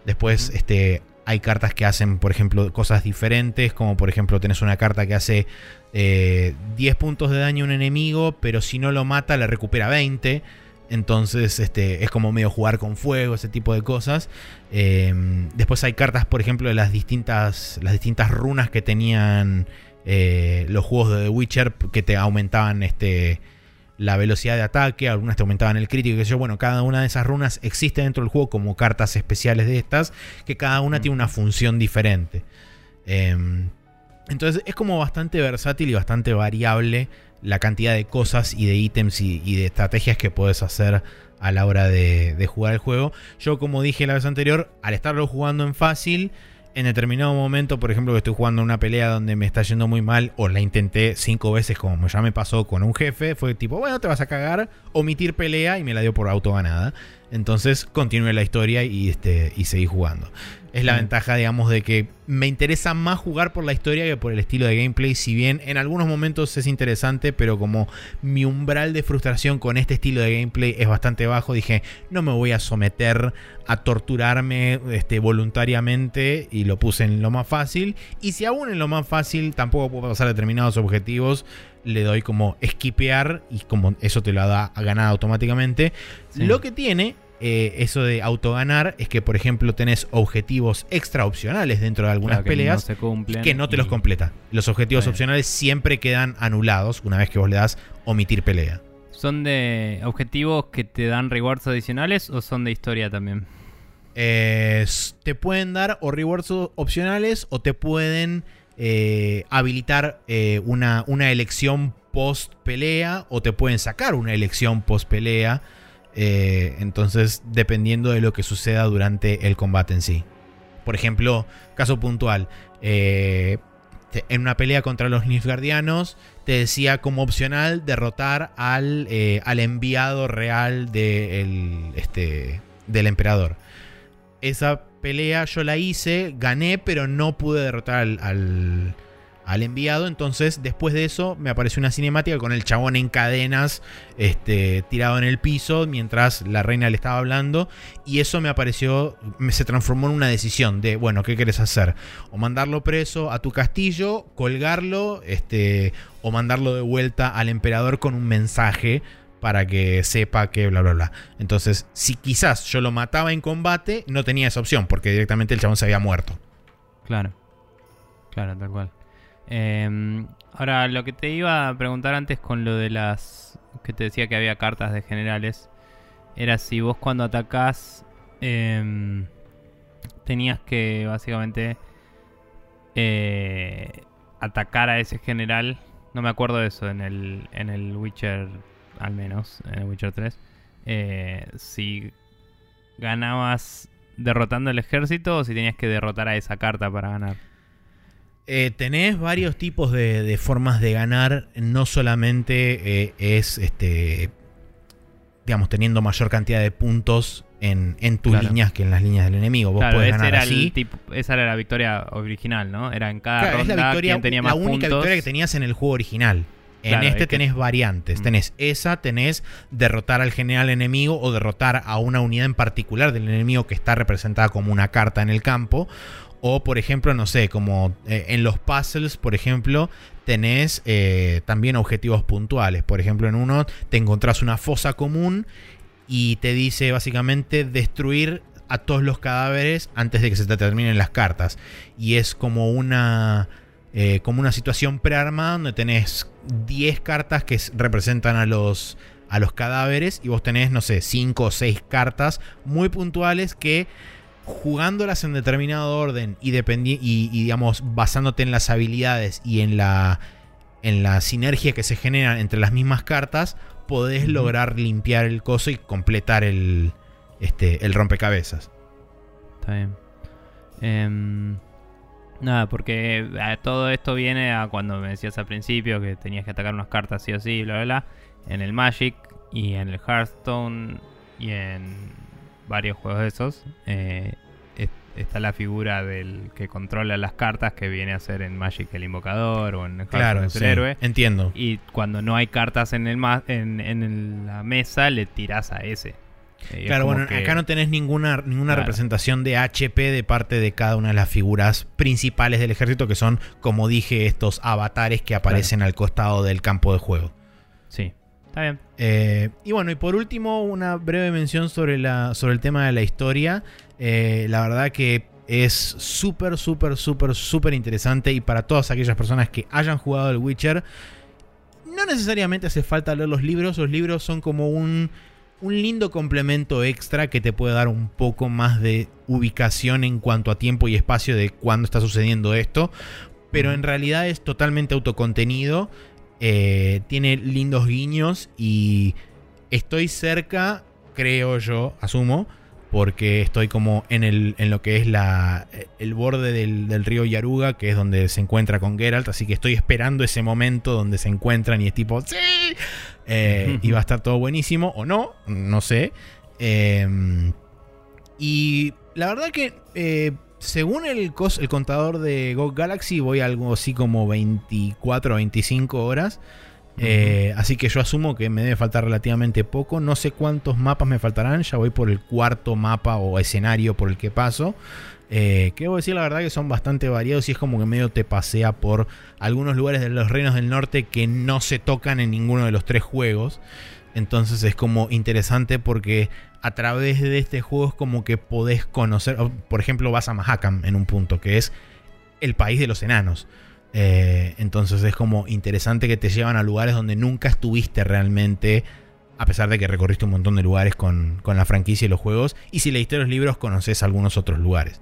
Después, este, hay cartas que hacen, por ejemplo, cosas diferentes, como por ejemplo tenés una carta que hace 10 eh, puntos de daño a un enemigo, pero si no lo mata le recupera 20. Entonces este, es como medio jugar con fuego, ese tipo de cosas. Em, después hay cartas, por ejemplo, de las distintas, las distintas runas que tenían eh, los juegos de The Witcher que te aumentaban este, la velocidad de ataque, algunas te aumentaban el crítico, que yo, bueno, cada una de esas runas existe dentro del juego como cartas especiales de estas, que cada una tiene una función diferente. Em, entonces es como bastante versátil y bastante variable la cantidad de cosas y de ítems y, de estrategias que puedes hacer a la hora de, de, jugar el juego. Yo, como dije la vez anterior, al estarlo jugando en fácil, en determinado momento, por ejemplo, que estoy jugando una pelea donde me está yendo muy mal o la intenté cinco veces como ya me pasó con un jefe, fue tipo, bueno, te vas a cagar, omitir pelea y me la dio por autoganada. Entonces continué la historia y, este, y seguí jugando. Es la ventaja, digamos, de que me interesa más jugar por la historia que por el estilo de gameplay. Si bien en algunos momentos es interesante, pero como mi umbral de frustración con este estilo de gameplay es bastante bajo, dije, no me voy a someter a torturarme este, voluntariamente y lo puse en lo más fácil. Y si aún en lo más fácil tampoco puedo pasar determinados objetivos, le doy como esquipear y como eso te lo da a ganar automáticamente. Lo que tiene eh, eso de autoganar es que, por ejemplo, tenés objetivos extra opcionales dentro de algunas peleas que no te los completa. Los objetivos opcionales siempre quedan anulados una vez que vos le das omitir pelea. ¿Son de objetivos que te dan rewards adicionales o son de historia también? Eh, te pueden dar o rewards opcionales o te pueden eh, habilitar una, una elección post pelea o te pueden sacar una elección post pelea. Eh, entonces, dependiendo de lo que suceda durante el combate en sí. Por ejemplo, caso puntual. Eh, en una pelea contra los Nilfgaardianos, te decía como opcional derrotar al, eh, al enviado real este, del emperador. Esa pelea yo la hice, gané, pero no pude derrotar al enviado. Entonces, después de eso, me apareció una cinemática con el chabón en cadenas, este, tirado en el piso, mientras la reina le estaba hablando. Y eso me apareció, se transformó en una decisión de, bueno, ¿qué quieres hacer? O mandarlo preso a tu castillo, colgarlo, este, o mandarlo de vuelta al emperador con un mensaje para que sepa que bla bla bla. Entonces, si quizás yo lo mataba en combate, no tenía esa opción, porque directamente el chabón se había muerto. Claro. Claro, tal cual. Em, ahora, lo que te iba a preguntar antes con lo de las... que te decía que había cartas de generales, era si vos cuando atacás em, tenías que básicamente eh, atacar a ese general. No me acuerdo de eso en el, en el Witcher, al menos, en el Witcher 3. Eh, si ganabas derrotando el ejército o si tenías que derrotar a esa carta para ganar. Eh, tenés varios tipos de, formas de ganar. No solamente eh, es este. Digamos, teniendo mayor cantidad de puntos en, tus líneas que en las líneas del enemigo. Vos podés ganar era así. esa era la victoria original, ¿no? Era en cada ronda la victoria, tenía más la única victoria que tenías en el juego original. En este tenés variantes. Mm. Tenés esa, tenés derrotar al general enemigo o derrotar a una unidad en particular del enemigo que está representada como una carta en el campo. O, por ejemplo, no sé, como eh, en los puzzles, por ejemplo, tenés eh, también objetivos puntuales. Por ejemplo, en uno te encontrás una fosa común y te dice básicamente destruir a todos los cadáveres antes de que se te terminen las cartas. Y es como una, eh, como una situación prearmada donde tenés 10 cartas que representan a los, a los cadáveres y vos tenés, no sé, 5 o 6 cartas muy puntuales que jugándolas en determinado orden y, y, digamos, basándote en las habilidades y en la, en la sinergia que se genera entre las mismas cartas, podés lograr limpiar el coso y completar el, este, el rompecabezas. Está bien. Em, nada, porque eh, todo esto viene a cuando me decías al principio que tenías que atacar unas cartas sí o sí, bla, bla, bla. En el Magic y en el Hearthstone y en varios juegos de esos, eh, está la figura del que controla las cartas que viene a ser en Magic el invocador o en claro, el héroe. Entiendo. Y cuando no hay cartas en, el en, en la mesa, le tiras a ese. Eh, claro, bueno, acá no tenés ninguna, ninguna representación de HP de parte de cada una de las figuras principales del ejército, que son, como dije, estos avatares que aparecen al costado del campo de juego. Está bien. Eh, y bueno, y por último, una breve mención sobre, la, sobre el tema de la historia. Eh, la verdad que es súper, súper, súper, súper interesante. Y para todas aquellas personas que hayan jugado el Witcher, no necesariamente hace falta leer los libros. Los libros son como un, un lindo complemento extra que te puede dar un poco más de ubicación en cuanto a tiempo y espacio de cuándo está sucediendo esto. Pero en realidad es totalmente autocontenido. Eh, tiene lindos guiños y estoy cerca, creo yo, asumo, porque estoy como en, el, en lo que es la, el borde del, río Yaruga, que es donde se encuentra con Geralt, así que estoy esperando ese momento donde se encuentran y es tipo, ¡sí! Eh, y va a estar todo buenísimo, o no, no sé. Em, y la verdad que eh, según el, el contador de Go Galaxy, voy a algo así como 24 o 25 horas. Eh, así que yo asumo que me debe faltar relativamente poco. No sé cuántos mapas me faltarán. Ya voy por el cuarto mapa o escenario por el que paso. Eh, que decir la verdad que son bastante variados y es como que medio te pasea por algunos lugares de los reinos del norte que no se tocan en ninguno de los tres juegos. Entonces es como interesante porque a través de este juego es como que podés conocer, por ejemplo vas a Mahakam en un punto, que es el país de los enanos. Eh, entonces es como interesante que te llevan a lugares donde nunca estuviste realmente, a pesar de que recorriste un montón de lugares con, la franquicia y los juegos. Y si leíste los libros, conoces algunos otros lugares.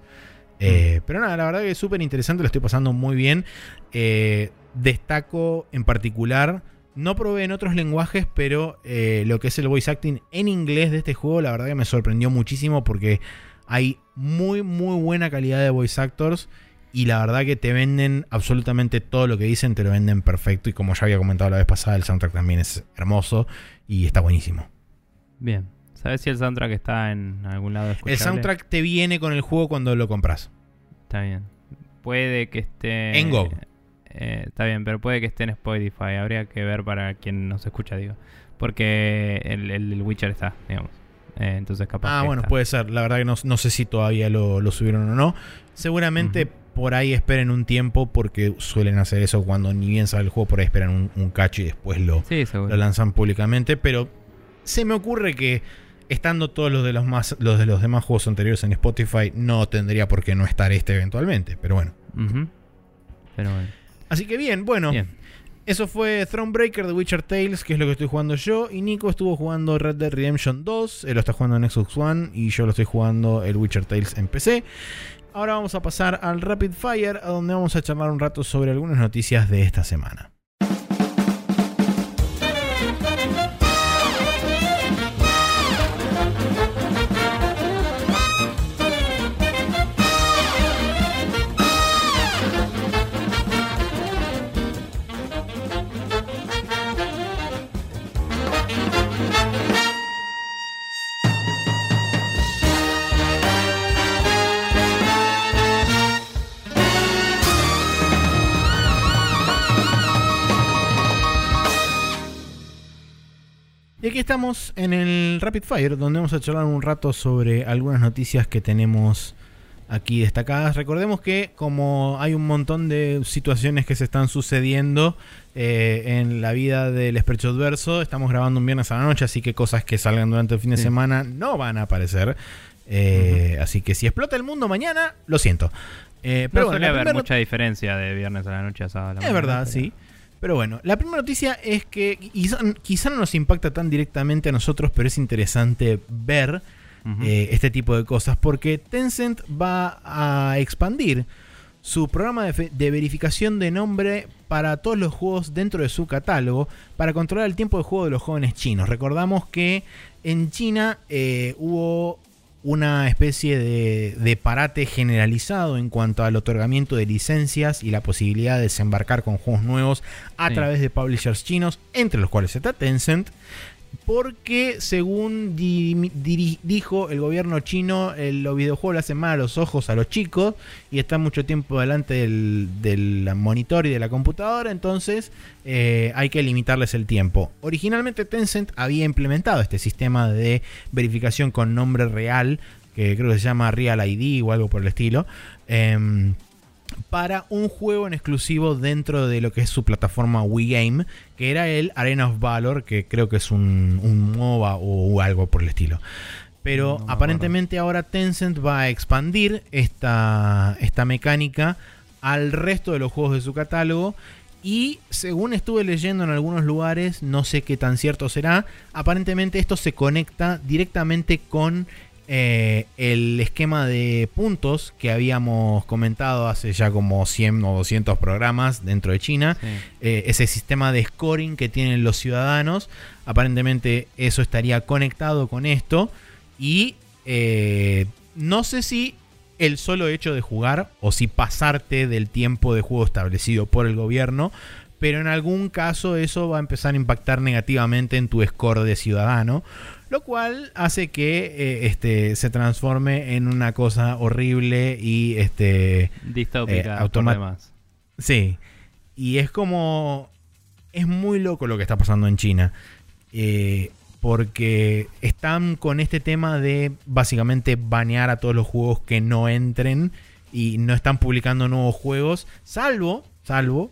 Eh, mm. Pero nada, la verdad que es súper interesante, lo estoy pasando muy bien. Eh, destaco en particular, no probé en otros lenguajes, pero lo que es el voice acting en inglés de este juego, la verdad que me sorprendió muchísimo porque hay muy, muy buena calidad de voice actors y la verdad que te venden absolutamente todo lo que dicen, te lo venden perfecto. Y como ya había comentado la vez pasada, el soundtrack también es hermoso y está buenísimo. Bien. ¿Sabes si el soundtrack está en algún lado escuchable? El soundtrack te viene con el juego cuando lo compras. Está bien. Puede que esté. En Go. Eh, está bien, pero puede que esté en Spotify. Habría que ver para quien nos escucha, digo. Porque el, Witcher está, digamos. Eh, entonces capaz. Ah, bueno, puede ser. La verdad que no, no sé si todavía lo, subieron o no. Seguramente por ahí esperen un tiempo porque suelen hacer eso cuando ni bien sale el juego, por ahí esperan un, cacho y después lo, lo, lanzan públicamente. Pero se me ocurre que estando todos los de los, más, los de los demás juegos anteriores en Spotify, no tendría por qué no estar este eventualmente. Pero bueno. Pero bueno. Así que bien, bueno. Eso fue Thronebreaker de Witcher Tales, que es lo que estoy jugando yo. Y Nico estuvo jugando Red Dead Redemption 2. Él lo está jugando en Xbox One. Y yo lo estoy jugando el Witcher Tales en PC. Ahora vamos a pasar al Rapid Fire, a donde vamos a charlar un rato sobre algunas noticias de esta semana. Y aquí estamos en el Rapid Fire, donde vamos a charlar un rato sobre algunas noticias que tenemos aquí destacadas. Recordemos que como hay un montón de situaciones que se están sucediendo eh, en la vida del Spreadshot Verso, estamos grabando un viernes a la noche, así que cosas que salgan durante el fin de semana no van a aparecer. Eh, así que si explota el mundo mañana, lo siento. Eh, pero no suele haber mucha diferencia de viernes a la noche a sábado. A la es verdad, sí. Pero bueno, la primera noticia es que quizá, no nos impacta tan directamente a nosotros, pero es interesante ver eh, este tipo de cosas porque Tencent va a expandir su programa de, verificación de nombre para todos los juegos dentro de su catálogo para controlar el tiempo de juego de los jóvenes chinos. Recordamos que en China eh, hubo una especie de, parate generalizado en cuanto al otorgamiento de licencias y la posibilidad de desembarcar con juegos nuevos a través de publishers chinos, entre los cuales está Tencent porque según dijo el gobierno chino, los videojuegos le hacen mal a los ojos a los chicos y están mucho tiempo delante del, monitor y de la computadora, entonces eh, hay que limitarles el tiempo. Originalmente Tencent había implementado este sistema de verificación con nombre real, que creo que se llama Real ID o algo por el estilo. Em, para un juego en exclusivo dentro de lo que es su plataforma Wii Game, que era el Arena of Valor, que creo que es un, MOBA o, algo por el estilo. Pero aparentemente ahora Tencent va a expandir esta, esta mecánica al resto de los juegos de su catálogo. Y según estuve leyendo en algunos lugares, no sé qué tan cierto será, aparentemente esto se conecta directamente con eh, el esquema de puntos que habíamos comentado hace ya como 100 o 200 programas dentro de China, eh, ese sistema de scoring que tienen los ciudadanos, aparentemente eso estaría conectado con esto. Y eh, no sé si el solo hecho de jugar o si pasarte del tiempo de juego establecido por el gobierno pero en algún caso eso va a empezar a impactar negativamente en tu score de ciudadano, lo cual hace que eh, este, se transforme en una cosa horrible y este, distópica, eh, Sí, y es como es muy loco lo que está pasando en China. Eh, porque están con este tema de básicamente banear a todos los juegos que no entren y no están publicando nuevos juegos, salvo, salvo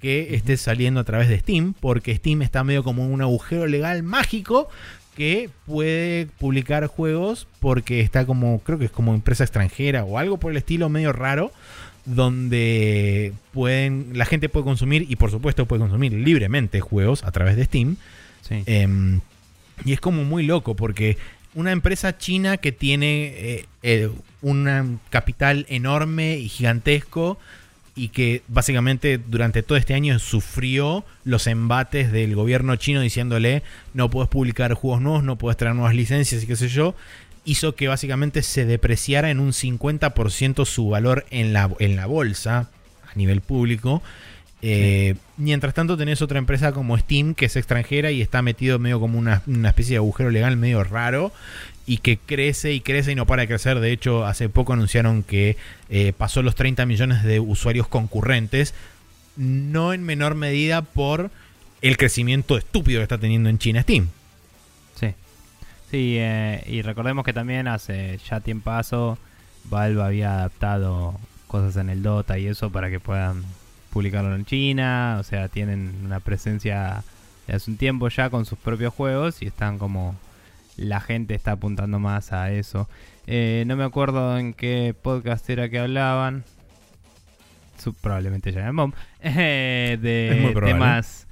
que esté saliendo a través de Steam, porque Steam está medio como un agujero legal mágico que puede publicar juegos porque está como, creo que es como empresa extranjera o algo por el estilo medio raro, donde pueden, la gente puede consumir y por supuesto puede consumir libremente juegos a través de Steam. Em, y es como muy loco porque una empresa china que tiene eh, eh, un capital enorme y gigantesco y que básicamente durante todo este año sufrió los embates del gobierno chino diciéndole no puedes publicar juegos nuevos, no puedes traer nuevas licencias y qué sé yo, hizo que básicamente se depreciara en un 50% su valor en la, en la bolsa a nivel público. Eh, mientras tanto tenés otra empresa como Steam que es extranjera y está metido medio como una, una especie de agujero legal medio raro y que crece y crece y no para de crecer. De hecho, hace poco anunciaron que eh, pasó los 30 millones de usuarios concurrentes, no en menor medida por el crecimiento estúpido que está teniendo en China Steam. Sí, sí, eh, y recordemos que también hace ya tiempo Valve había adaptado cosas en el Dota y eso para que puedan publicarlo en China, o sea, tienen una presencia de hace un tiempo ya con sus propios juegos y están como la gente está apuntando más a eso. Eh, no me acuerdo en qué podcast era que hablaban. probablemente ya en Bomb. Eh, de temas.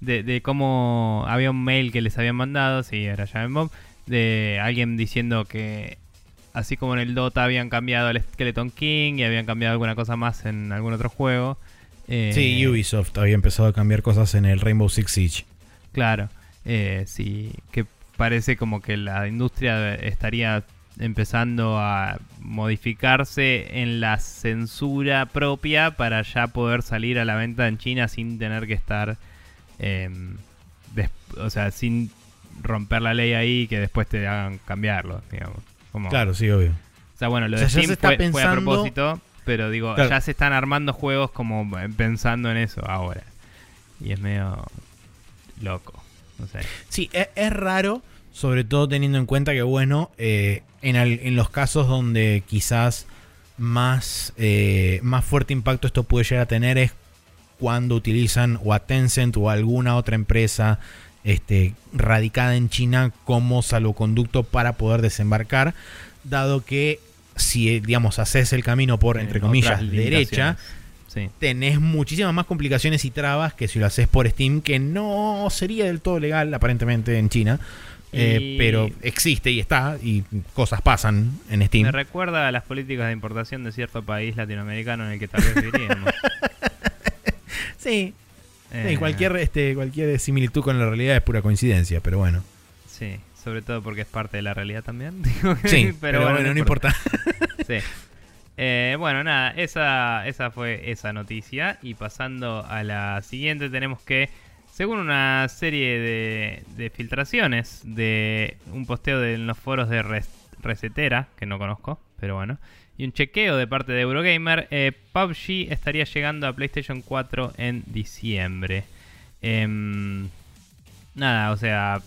De, de, cómo había un mail que les habían mandado. Sí, era ya en Bomb. De alguien diciendo que. Así como en el Dota habían cambiado el Skeleton King y habían cambiado alguna cosa más en algún otro juego. Eh, sí, Ubisoft había empezado a cambiar cosas en el Rainbow Six Siege. Claro. sí, que parece como que la industria estaría empezando a modificarse en la censura propia para ya poder salir a la venta en China sin tener que estar, em, o sea, sin romper la ley ahí que después te hagan cambiarlo, digamos. claro, sí, obvio. O sea, bueno, lo de Steam fue, a propósito, pero digo, ya se están armando juegos como pensando en eso ahora. Y es medio loco. Sí, e, es, raro, sobre todo teniendo en cuenta que, bueno, eh, en, los casos donde quizás más, eh, más fuerte impacto esto puede llegar a tener es cuando utilizan o a Tencent o alguna otra empresa este, radicada en China como salvoconducto para poder desembarcar, dado que si, digamos, haces el camino por, entre comillas, derecha, tenés muchísimas más complicaciones y trabas que si lo haces por Steam, que no sería del todo legal aparentemente en China. Eh, pero existe y está, y cosas pasan en Steam. Me recuerda a las políticas de importación de cierto país latinoamericano en el que tal vez viviríamos. sí. Eh. cualquier, este, cualquier similitud con la realidad es pura coincidencia, pero bueno. Sí, sobre todo porque es parte de la realidad también. sí, pero, bueno, no importa. sí. Eh, bueno, nada, esa, esa fue esa noticia. Y pasando a la siguiente, tenemos que, según una serie de, filtraciones de un posteo de, en los foros de Resetera, que no conozco, pero bueno, y un chequeo de parte de Eurogamer, eh, PUBG estaría llegando a PlayStation 4 en diciembre. Em, nada, o sea,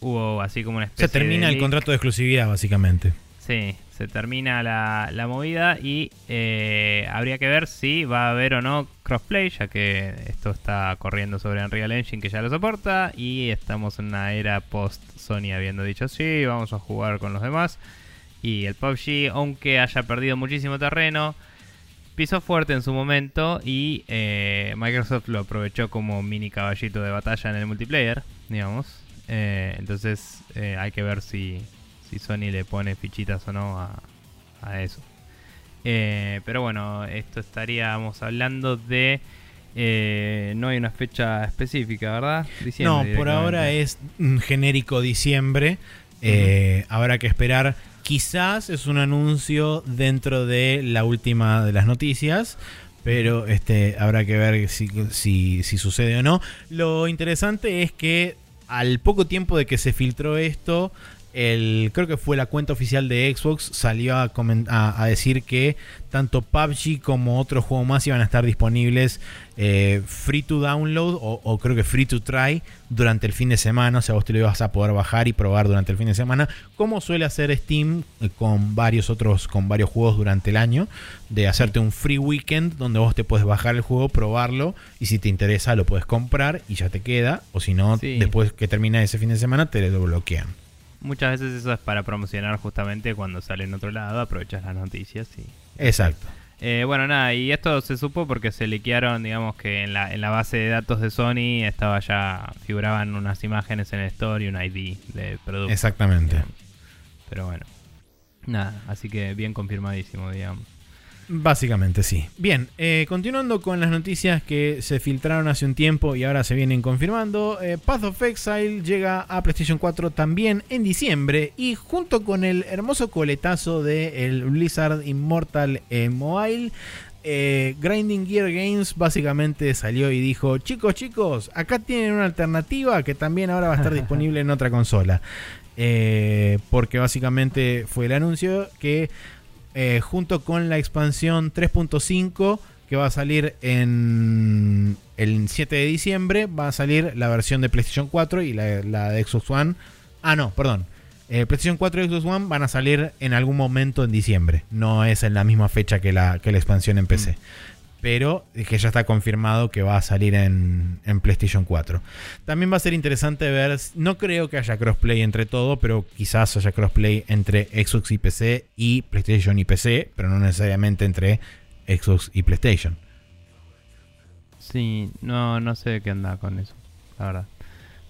hubo así como una especie Se termina el contrato de exclusividad, básicamente. Sí, se termina la, movida y eh, habría que ver si va a haber o no crossplay, ya que esto está corriendo sobre Unreal Engine que ya lo soporta y estamos en una era post Sony habiendo dicho sí, vamos a jugar con los demás. Y el PUBG, aunque haya perdido muchísimo terreno, pisó fuerte en su momento y eh, Microsoft lo aprovechó como mini caballito de batalla en el multiplayer, digamos. Eh, entonces hay que ver si, si Sony le pone fichitas o no a, eso. Eh, pero bueno, esto estaríamos hablando de... Eh, no hay una fecha específica, ¿verdad? no, por ahora es genérico diciembre. Eh, habrá que esperar. Quizás es un anuncio dentro de la última de las noticias. pero este, habrá que ver si, si, si sucede o no. Lo interesante es que al poco tiempo de que se filtró esto, el, creo que fue la cuenta oficial de Xbox, salió a, a, decir que tanto PUBG como otros juegos más iban a estar disponibles eh, free to download o, creo que free to try durante el fin de semana. O sea, vos te lo ibas a poder bajar y probar durante el fin de semana, como suele hacer Steam eh, con varios otros, con varios juegos durante el año, de hacerte un free weekend donde vos te puedes bajar el juego, probarlo y si te interesa lo puedes comprar y ya te queda. O si no, después que termina ese fin de semana te lo bloquean. Muchas veces eso es para promocionar justamente cuando sale en otro lado, aprovechas las noticias y... Exacto. Eh, bueno, nada, y esto se supo porque se liquearon, digamos que en la, en la base de datos de Sony estaba ya, figuraban unas imágenes en el store y un ID de producto. Exactamente. Pero bueno, nada, así que bien confirmadísimo, digamos. Básicamente sí. Bien, eh, continuando con las noticias que se filtraron hace un tiempo y ahora se vienen confirmando, eh, Path of Exile llega a PlayStation 4 también en diciembre y junto con el hermoso coletazo de el Blizzard Immortal Mobile, eh, Grinding Gear Games básicamente salió y dijo, chicos, chicos, acá tienen una alternativa que también ahora va a estar disponible en otra consola. porque básicamente fue el anuncio que eh, junto con la expansión 3.5 que va a salir en el 7 de diciembre, va a salir la versión de PlayStation 4 y la, de Xbox One. Ah, no, perdón. Eh, PlayStation 4 y Xbox One van a salir en algún momento en diciembre. No es en la misma fecha que la, que la expansión en PC. Mm pero que ya está confirmado que va a salir en, PlayStation 4. También va a ser interesante ver, no creo que haya crossplay entre todo, pero quizás haya crossplay entre Xbox y PC y PlayStation y PC, pero no necesariamente entre Xbox y PlayStation. Sí, no, no sé qué anda con eso, la verdad.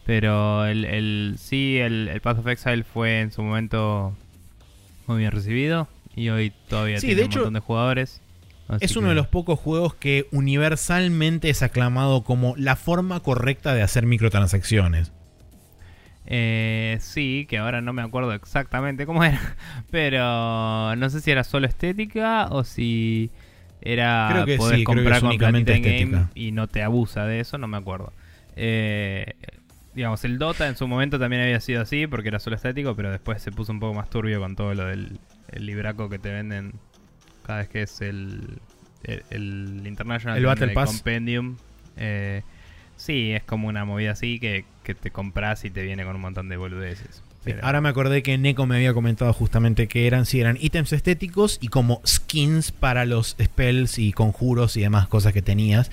Pero el, el sí, el, el Path of Exile fue en su momento muy bien recibido y hoy todavía tiene un montón de jugadores es uno de los pocos juegos que universalmente es aclamado como la forma correcta de hacer microtransacciones. Eh, sí, que ahora no me acuerdo exactamente cómo era, pero no sé si era solo estética o si era creo que sí, comprar con únicamente estética. y no te abusa de eso, no me acuerdo. Eh, digamos, el Dota en su momento también había sido así porque era solo estético, pero después se puso un poco más turbio con todo lo del libraco que te venden cada vez que es el, el, International el Battle Pass. Compendium. Eh, sí, es como una movida así que, te compras y te viene con un montón de boludeces. Ahora me acordé que Neko me había comentado justamente que eran, sí, eran ítems estéticos y como skins para los spells y conjuros y demás cosas que tenías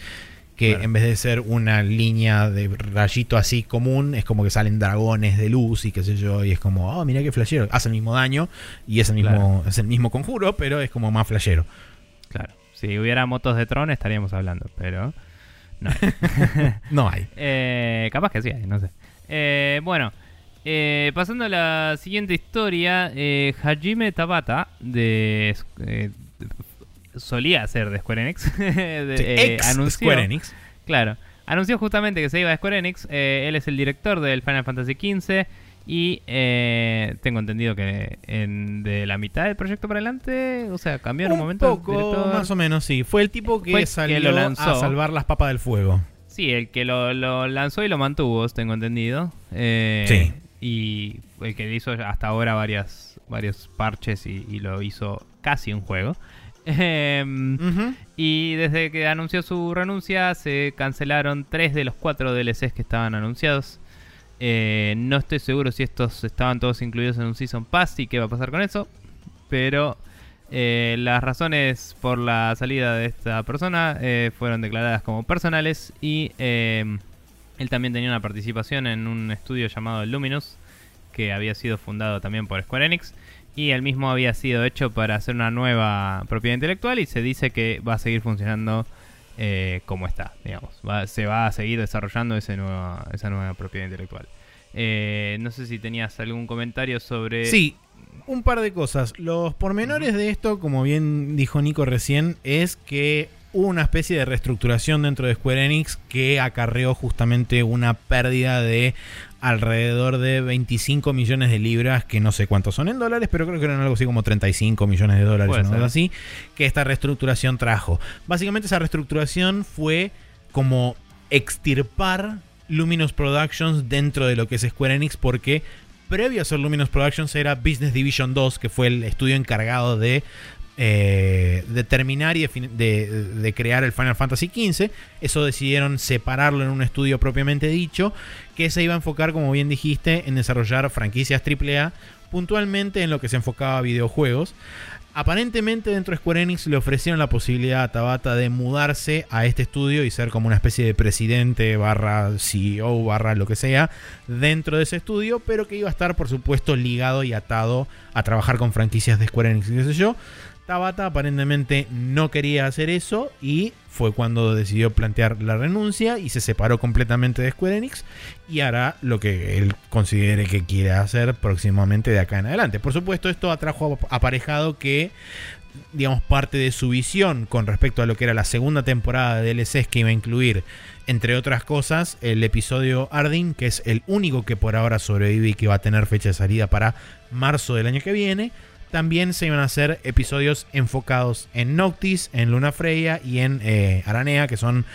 que en vez de ser una línea de rayito así común, es como que salen dragones de luz y qué sé yo, y es como, oh, mira qué flashero, hace el mismo daño y es el mismo, es el mismo conjuro, pero es como más flashero. Claro, si hubiera motos de Tron estaríamos hablando, pero no hay. no hay. Eh, capaz que sí hay, no sé. Eh, bueno, eh, pasando a la siguiente historia, Hajime Tabata de solía ser de Square Enix. de, eh, Square Enix. Claro. Anunció justamente que se iba de Square Enix. Eh, él es el director del Final Fantasy XV. Y eh, tengo entendido que en, de la mitad del proyecto para adelante, o sea, cambió en un, momento. Poco, más o menos, sí. Fue el tipo que salió lo lanzó. a salvar las papas del fuego. Sí, el que lo, lanzó y lo mantuvo, tengo entendido. sí. Y el que hizo hasta ahora varias, varios parches y lo hizo casi un juego. Em, y desde que anunció su renuncia se cancelaron tres de los cuatro DLCs que estaban anunciados. Eh, no estoy seguro si estos estaban todos incluidos en un Season Pass y qué va a pasar con eso. Pero eh, las razones por la salida de esta persona eh, fueron declaradas como personales y em, él también tenía una participación en un estudio llamado Luminous que había sido fundado también por Square Enix y el mismo había sido hecho para hacer una nueva propiedad intelectual y se dice que va a seguir funcionando eh, como está, digamos. se va a seguir desarrollando ese esa nueva propiedad intelectual. Eh, no sé si tenías algún comentario sobre... Sí, un par de cosas. Los pormenores de esto, como bien dijo Nico recién, es que hubo una especie de reestructuración dentro de Square Enix que acarreó justamente una pérdida de alrededor de 25 millones de libras, que no sé cuántos son en dólares, pero creo que eran algo así como 35 millones de dólares o algo así, que esta reestructuración trajo. Básicamente esa reestructuración fue como extirpar Luminous Productions dentro de lo que es Square Enix porque previo a ser Luminous Productions era Business Division 2, que fue el estudio encargado de eh, de terminar y de, crear el Final Fantasy XV. Eso decidieron separarlo en un estudio propiamente dicho, que se iba a enfocar, como bien dijiste, en desarrollar franquicias AAA, puntualmente en lo que se enfocaba a videojuegos. Aparentemente dentro de Square Enix le ofrecieron la posibilidad a Tabata de mudarse a este estudio y ser como una especie de presidente barra CEO barra lo que sea dentro de ese estudio, pero que iba a estar por supuesto ligado y atado a trabajar con franquicias de Square Enix, qué sé yo. Tabata aparentemente no quería hacer eso y fue cuando decidió plantear la renuncia y se separó completamente de Square Enix y hará lo que él considere que quiere hacer próximamente de acá en adelante. Por supuesto, esto atrajo aparejado que digamos, parte de su visión con respecto a lo que era la segunda temporada de DLCs que iba a incluir, entre otras cosas, el episodio Ardin, que es el único que por ahora sobrevive y que va a tener fecha de salida para marzo del año que viene. También se iban a hacer episodios enfocados en Noctis, en Luna Freya y en eh, Aranea, que son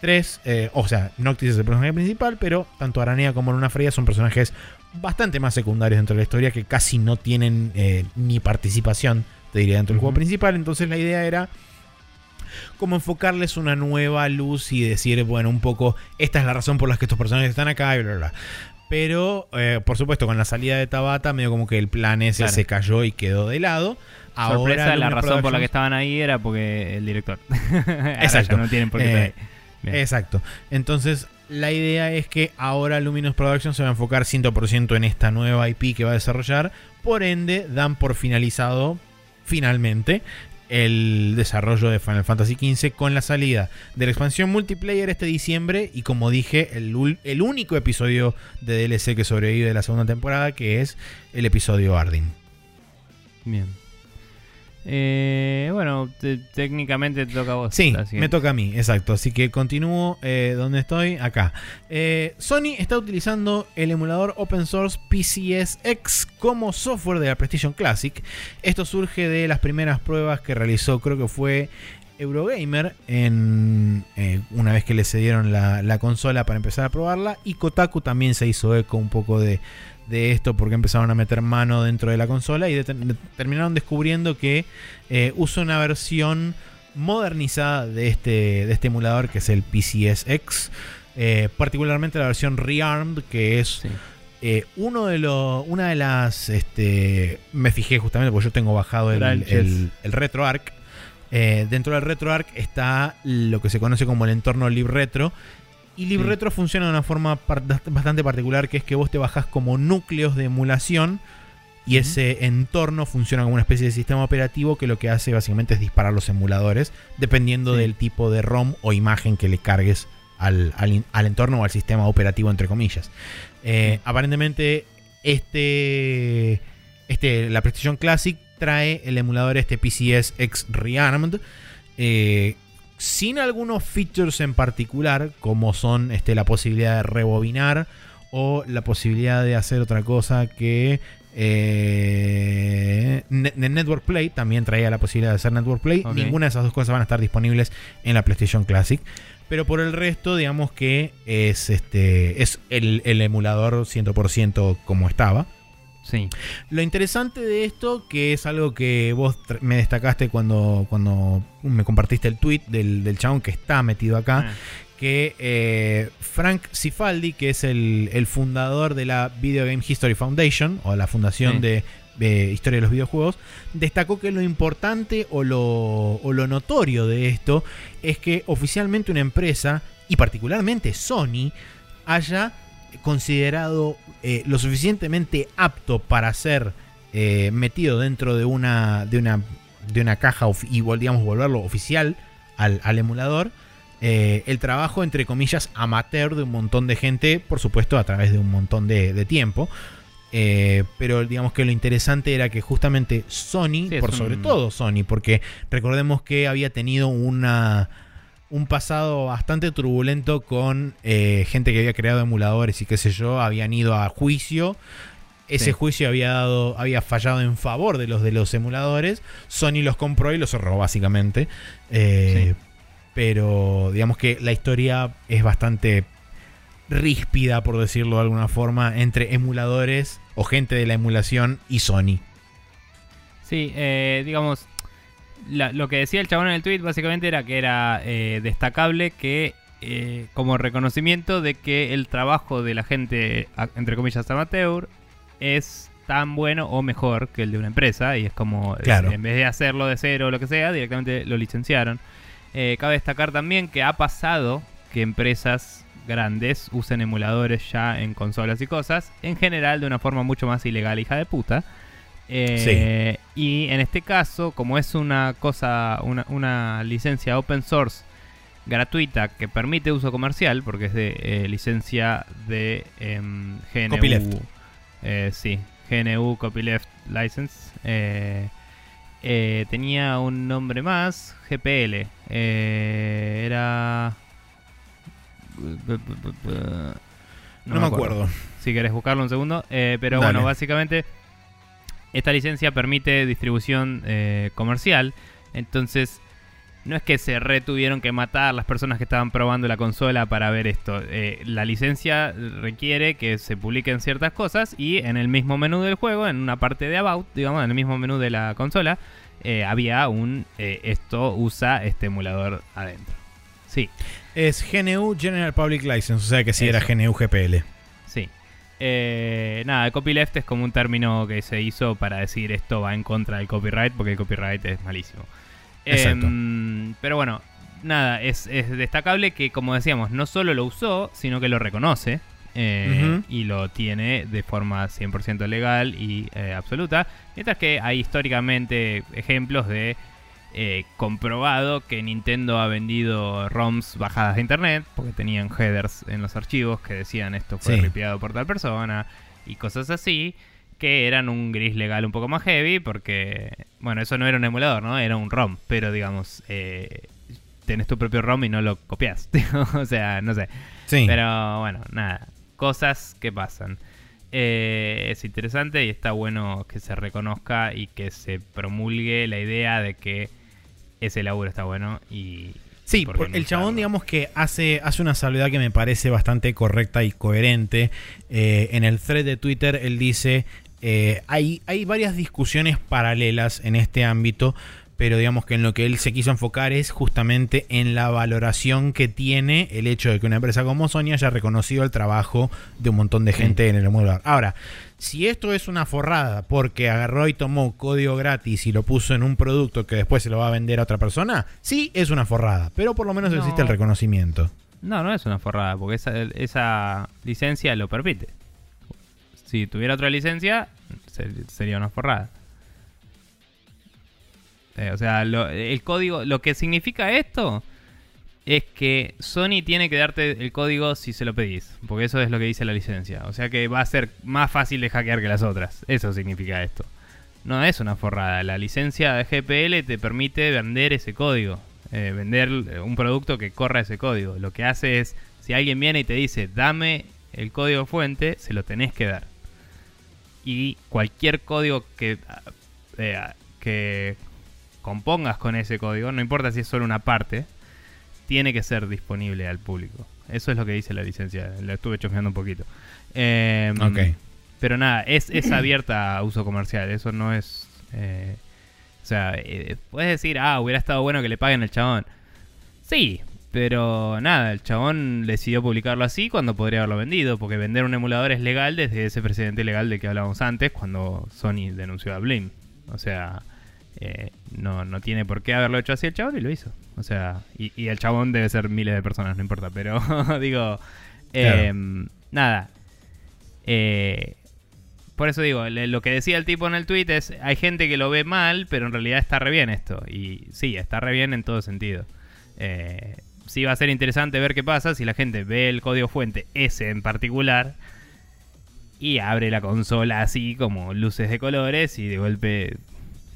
tres. Eh, o sea, Noctis es el personaje principal, pero tanto Aranea como Luna Freya son personajes bastante más secundarios dentro de la historia que casi no tienen eh, ni participación, te diría, dentro del juego principal. Entonces la idea era como enfocarles una nueva luz y decir, bueno, un poco, esta es la razón por la que estos personajes están acá y bla, bla. Pero, eh, por supuesto, con la salida de Tabata, medio como que el plan ese se cayó y quedó de lado. Ahora, la razón por la que estaban ahí era porque el director. exacto. no tienen por qué eh, Exacto. Entonces, la idea es que ahora Luminous Productions se va a enfocar 100% en esta nueva IP que va a desarrollar. Por ende, dan por finalizado finalmente el desarrollo de Final Fantasy XV con la salida de la expansión multiplayer este diciembre y como dije el, el único episodio de DLC que sobrevive de la segunda temporada que es el episodio Ardin. Bien. Eh, bueno, técnicamente te toca a vos. Sí, me toca a mí, exacto. Así que continúo eh, donde estoy, acá. Eh, Sony está utilizando el emulador open source PCSX como software de la PlayStation Classic. Esto surge de las primeras pruebas que realizó, creo que fue Eurogamer, en, una vez que le cedieron la, la consola para empezar a probarla. Y Kotaku también se hizo eco un poco de, de esto porque empezaron a meter mano dentro de la consola y terminaron descubriendo que eh, usa una versión modernizada de este, de este emulador que es el PCSX, eh, particularmente la versión Rearmed que es eh, uno de los, una de las, este, me fijé justamente porque yo tengo bajado el, el, el RetroArch. dentro del RetroArch está lo que se conoce como el entorno LibRetro y LibRetro funciona de una forma bastante particular, que es que vos te bajás como núcleos de emulación y ese entorno funciona como una especie de sistema operativo que lo que hace básicamente es disparar los emuladores, dependiendo del tipo de ROM o imagen que le cargues al, entorno o al sistema operativo, entre comillas. Eh, aparentemente, este, este, la PlayStation Classic trae el emulador este PCS X Rearmed. Eh, sin algunos features en particular, como son este, la posibilidad de rebobinar o la posibilidad de hacer otra cosa que eh, Network Play también traía la posibilidad de hacer Network Play. Ninguna de esas dos cosas van a estar disponibles en la PlayStation Classic. Pero por el resto, digamos que es, este, es el, el emulador 100% como estaba. Sí. Lo interesante de esto, que es algo que vos me destacaste cuando, cuando me compartiste el tweet del, del chabón que está metido acá, ah. que eh, Frank Cifaldi, que es el, fundador de la Video Game History Foundation, o la fundación de, Historia de los Videojuegos, destacó que lo importante o lo, o lo notorio de esto es que oficialmente una empresa, y particularmente Sony, haya considerado eh, lo suficientemente apto para ser eh, metido dentro de una, de una, de una caja y digamos, volverlo oficial al, emulador. Eh, el trabajo, entre comillas, amateur de un montón de gente, por supuesto, a través de un montón de, tiempo. pero digamos que lo interesante era que justamente Sony, por sobre todo Sony, porque recordemos que había tenido una un pasado bastante turbulento con eh, gente que había creado emuladores y qué sé yo, habían ido a juicio. Ese juicio había dado, había fallado en favor de los de los emuladores. Sony los compró y los cerró, básicamente. Eh, pero digamos que la historia es bastante ríspida, por decirlo de alguna forma, entre emuladores o gente de la emulación y Sony. Sí, eh, digamos, lo que decía el chabón en el tweet básicamente era que era eh, destacable que eh, como reconocimiento de que el trabajo de la gente, entre comillas, amateur, es tan bueno o mejor que el de una empresa. Y es como, en vez de hacerlo de cero o lo que sea, directamente lo licenciaron. cabe destacar también que ha pasado que empresas grandes usen emuladores ya en consolas y cosas, en general de una forma mucho más ilegal, hija de puta. Eh, y en este caso, como es una cosa, una, licencia open source gratuita que permite uso comercial, porque es de eh, licencia de em, GNU. Copyleft. Eh, sí, GNU Copyleft License. tenía un nombre más, GPL. era... No, me acuerdo. Si querés buscarlo un segundo. pero bueno, básicamente esta licencia permite distribución eh, comercial, entonces no es que se retuvieron que matar las personas que estaban probando la consola para ver esto. Eh, la licencia requiere que se publiquen ciertas cosas y en el mismo menú del juego, en una parte de About, digamos, en el mismo menú de la consola, eh, había un esto usa este emulador adentro. Sí. Es GNU General Public License, o sea que sí era GNU GPL. Eh, nada, el copyleft es como un término que se hizo para decir esto va en contra del copyright porque el copyright es malísimo. Em, pero bueno, nada, es, destacable que, como decíamos, no solo lo usó, sino que lo reconoce. Eh, y lo tiene de forma 100% legal y eh, absoluta. Mientras que hay históricamente ejemplos de eh, comprobado que Nintendo ha vendido ROMs bajadas de internet, porque tenían headers en los archivos que decían esto fue ripiado por tal persona y cosas así, que eran un gris legal un poco más heavy, porque, bueno, eso no era un emulador, ¿no? Era un ROM, pero digamos, eh, tenés tu propio ROM y no lo copias, o sea, no sé. Pero bueno, nada, cosas que pasan. Eh, es interesante y está bueno que se reconozca y que se promulgue la idea de que ese laburo está bueno y... Sí, el chabón digamos que hace, hace una salvedad que me parece bastante correcta y coherente. Eh, en el thread de Twitter él dice, eh, hay, hay varias discusiones paralelas en este ámbito, pero digamos que en lo que él se quiso enfocar es justamente en la valoración que tiene el hecho de que una empresa como Sony haya reconocido el trabajo de un montón de gente en el mundo. Ahora, si esto es una forrada porque agarró y tomó código gratis y lo puso en un producto que después se lo va a vender a otra persona, sí es una forrada, pero por lo menos existe el reconocimiento. No, no es una forrada, porque esa, esa licencia lo permite. Si tuviera otra licencia, sería una forrada. Eh, o sea, el código, lo que significa esto es que Sony tiene que darte el código si se lo pedís, porque eso es lo que dice la licencia. O sea que va a ser más fácil de hackear que las otras. Eso significa esto. No es una forrada. La licencia de GPL te permite vender ese código, eh, vender un producto que corra ese código. Lo que hace es, si alguien viene y te dice, dame el código fuente, se lo tenés que dar. Y cualquier código que, eh, que compongas con ese código, no importa si es solo una parte, tiene que ser disponible al público. Eso es lo que dice la licencia. La estuve chofeando un poquito. Eh, Pero nada, es, es abierta a uso comercial. Eso no es. Eh, o sea, eh, puedes decir, ah, hubiera estado bueno que le paguen al chabón. Sí, pero nada, el chabón decidió publicarlo así cuando podría haberlo vendido, porque vender un emulador es legal desde ese precedente legal de que hablábamos antes, cuando Sony denunció a Blim. O sea, eh, no, no tiene por qué haberlo hecho así el chabón y lo hizo. O sea, y, el chabón debe ser miles de personas, no importa. Pero digo, em, nada. Eh, por eso digo, lo que decía el tipo en el tweet es, hay gente que lo ve mal, pero en realidad está re bien esto. Y sí, está re bien en todo sentido. Eh, sí va a ser interesante ver qué pasa si la gente ve el código fuente, ese en particular, y abre la consola así como luces de colores y de golpe,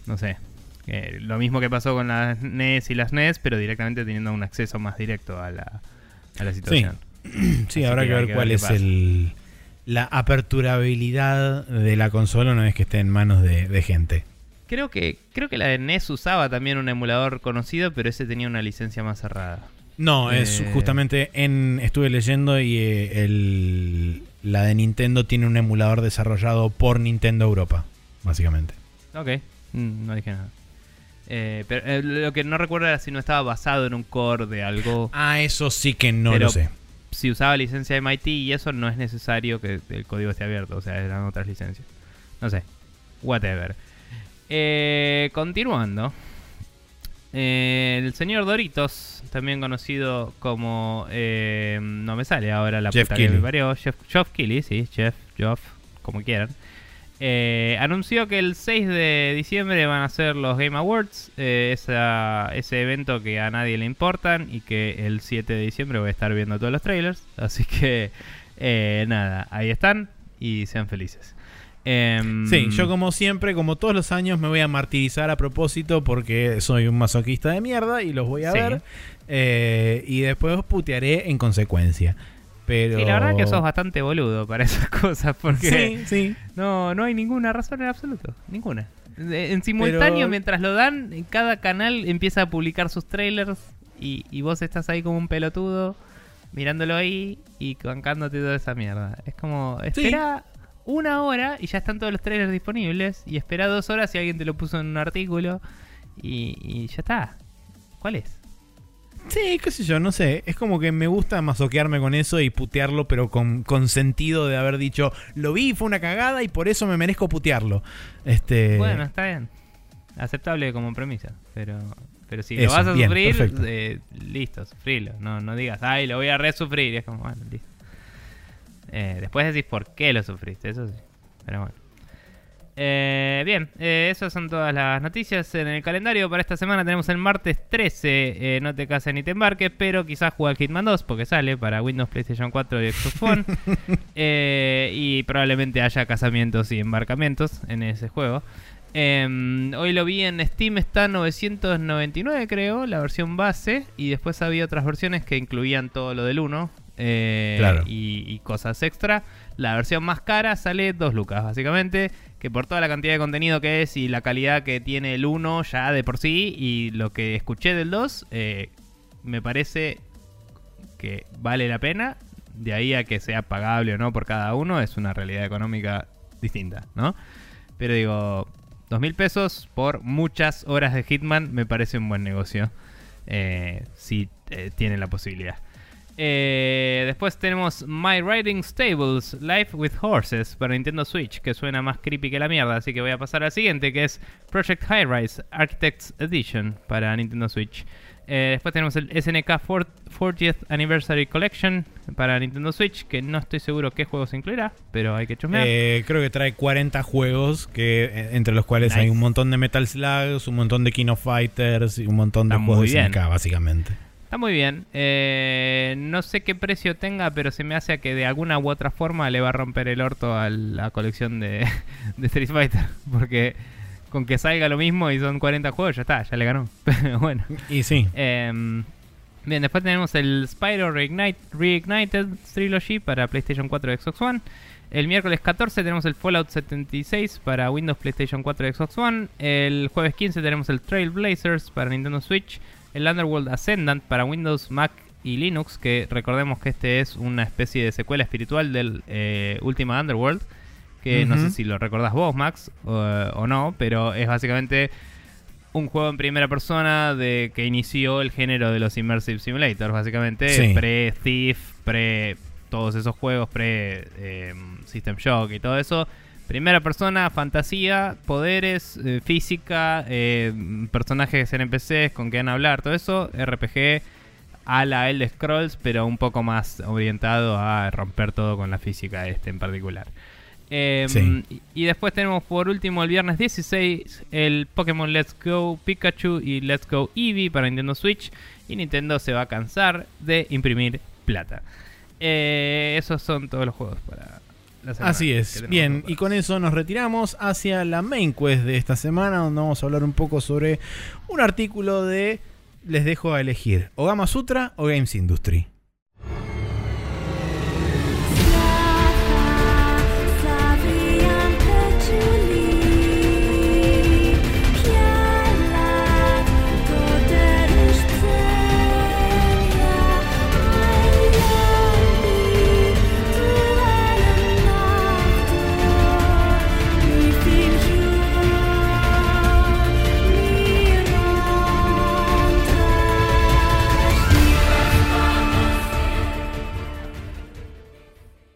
no sé, lo mismo que pasó con las NES y las NES, pero directamente teniendo un acceso más directo a la, a la situación. Sí, habrá que, ver cuál es el, la aperturabilidad de la consola una vez que esté en manos de, gente. Creo que, creo que la de NES usaba también un emulador conocido, pero ese tenía una licencia más cerrada. No, es eh, justamente en. Estuve leyendo y eh, el, la de Nintendo tiene un emulador desarrollado por Nintendo Europa, básicamente. Ok, mm, no dije nada. Eh, pero lo que no recuerdo era si no estaba basado en un core de algo. Ah, eso sí que no lo sé si usaba licencia MIT y eso no es necesario que el código esté abierto, o sea, eran otras licencias. No sé, whatever. Eh, continuando. Eh, el señor Doritos, también conocido como... Eh, no me sale ahora la puta que me parió. Jeff, Jeff sí, Jeff, Jeff, como quieran. Eh, anunció que el 6 de diciembre van a ser los Game Awards, eh, ese evento que a nadie le importan y que el 7 de diciembre voy a estar viendo todos los trailers. Así que eh, nada, ahí están y sean felices. Em, sí, yo como siempre, como todos los años, me voy a martirizar a propósito porque soy un masoquista de mierda y los voy a ver. y después os putearé en consecuencia. Pero... Sí, la verdad que sos bastante boludo para esas cosas, porque sí, No, no hay ninguna razón en absoluto, ninguna. En simultáneo, mientras lo dan, cada canal empieza a publicar sus trailers y, vos estás ahí como un pelotudo mirándolo ahí y bancándote toda esa mierda. Es como, espera una hora y ya están todos los trailers disponibles y espera dos horas si alguien te lo puso en un artículo y, y ya está. ¿Cuál es? Sí, qué sé yo, no sé. Es como que me gusta masoquearme con eso y putearlo, pero con, sentido de haber dicho, lo vi, fue una cagada y por eso me merezco putearlo. Este... Bueno, está bien. Aceptable como premisa, pero, pero si lo vas a sufrir, eh, listo, sufrilo. No, no digas, ay, lo voy a resufrir. es como, bueno, listo. Eh, después decís por qué lo sufriste, eso sí. Pero bueno. Eh, bien, eh, esas son todas las noticias. En el calendario para esta semana tenemos el martes 13. Eh, no te cases ni te embarques, pero quizás juega Hitman 2 porque sale para Windows, PlayStation 4 y Xbox One. y probablemente haya casamientos y embarcamientos en ese juego. Em, hoy lo vi en Steam, está 999 creo, la versión base. Y después había otras versiones que incluían todo lo del 1 y, y cosas extra. La versión más cara sale 2 lucas, básicamente que por toda la cantidad de contenido que es y la calidad que tiene el 1 ya de por sí y lo que escuché del 2, eh, me parece que vale la pena. De ahí a que sea pagable o no por cada uno es una realidad económica distinta, ¿no? Pero digo, dos mil pesos por muchas horas de Hitman me parece un buen negocio. Eh, si eh, tienen la posibilidad. Eh, después tenemos My Riding Stables Life with Horses para Nintendo Switch, que suena más creepy que la mierda, así que voy a pasar al siguiente, que es Project High Rise Architects Edition para Nintendo Switch. Eh, después tenemos el SNK 40th Anniversary Collection para Nintendo Switch, que no estoy seguro qué juegos incluirá, pero hay que chusmear. Eh, creo que trae 40 juegos, que entre los cuales hay un montón de Metal Slugs, un montón de King of Fighters y un montón de juegos de SNK, básicamente. Está muy bien. Eh, no sé qué precio tenga, pero se me hace a que de alguna u otra forma le va a romper el orto a la colección de, Street Fighter. Porque con que salga lo mismo y son 40 juegos, ya está, ya le ganó. bueno. Y sí. Em, bien, después tenemos el Spyro Reignited Trilogy para PlayStation 4 y Xbox One. El miércoles 14 tenemos el Fallout 76 para Windows, PlayStation 4 y Xbox One. El jueves 15 tenemos el Trailblazers para Nintendo Switch el Underworld Ascendant para Windows, Mac y Linux, que recordemos que este es una especie de secuela espiritual del eh, Ultima Underworld, que no sé si lo recordás vos, Max, o, no, pero es básicamente un juego en primera persona de que inició el género de los Immersive Simulators, básicamente pre-Thief, pre todos esos juegos, pre-System eh, Shock y todo eso Primera persona, fantasía, poderes, eh, física, eh, personajes NPCs con que van a hablar, todo eso. RPG a la Elder Scrolls, pero un poco más orientado a romper todo con la física este en particular. Em, y después tenemos por último el viernes 16 el Pokémon Let's Go Pikachu y Let's Go Eevee para Nintendo Switch. Y Nintendo se va a cansar de imprimir plata. Eh, esos son todos los juegos para Así es. Bien, y con eso nos retiramos hacia la main quest de esta semana, donde vamos a hablar un poco sobre un artículo de les dejo a elegir o Gama Sutra o Games Industry.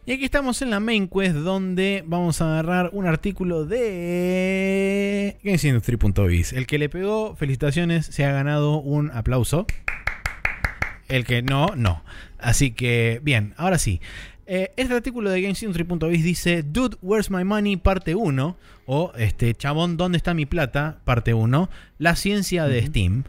Y aquí estamos en la main quest donde vamos a agarrar un artículo de GamesIndustry.biz. El que le pegó, felicitaciones, se ha ganado un aplauso. El que no, no. Así que, bien, ahora sí. Eh, este artículo de GamesIndustry.biz dice Dude, Where's My Money? Parte 1. O este Chabón, ¿dónde está mi plata? Parte 1. La ciencia de Steam.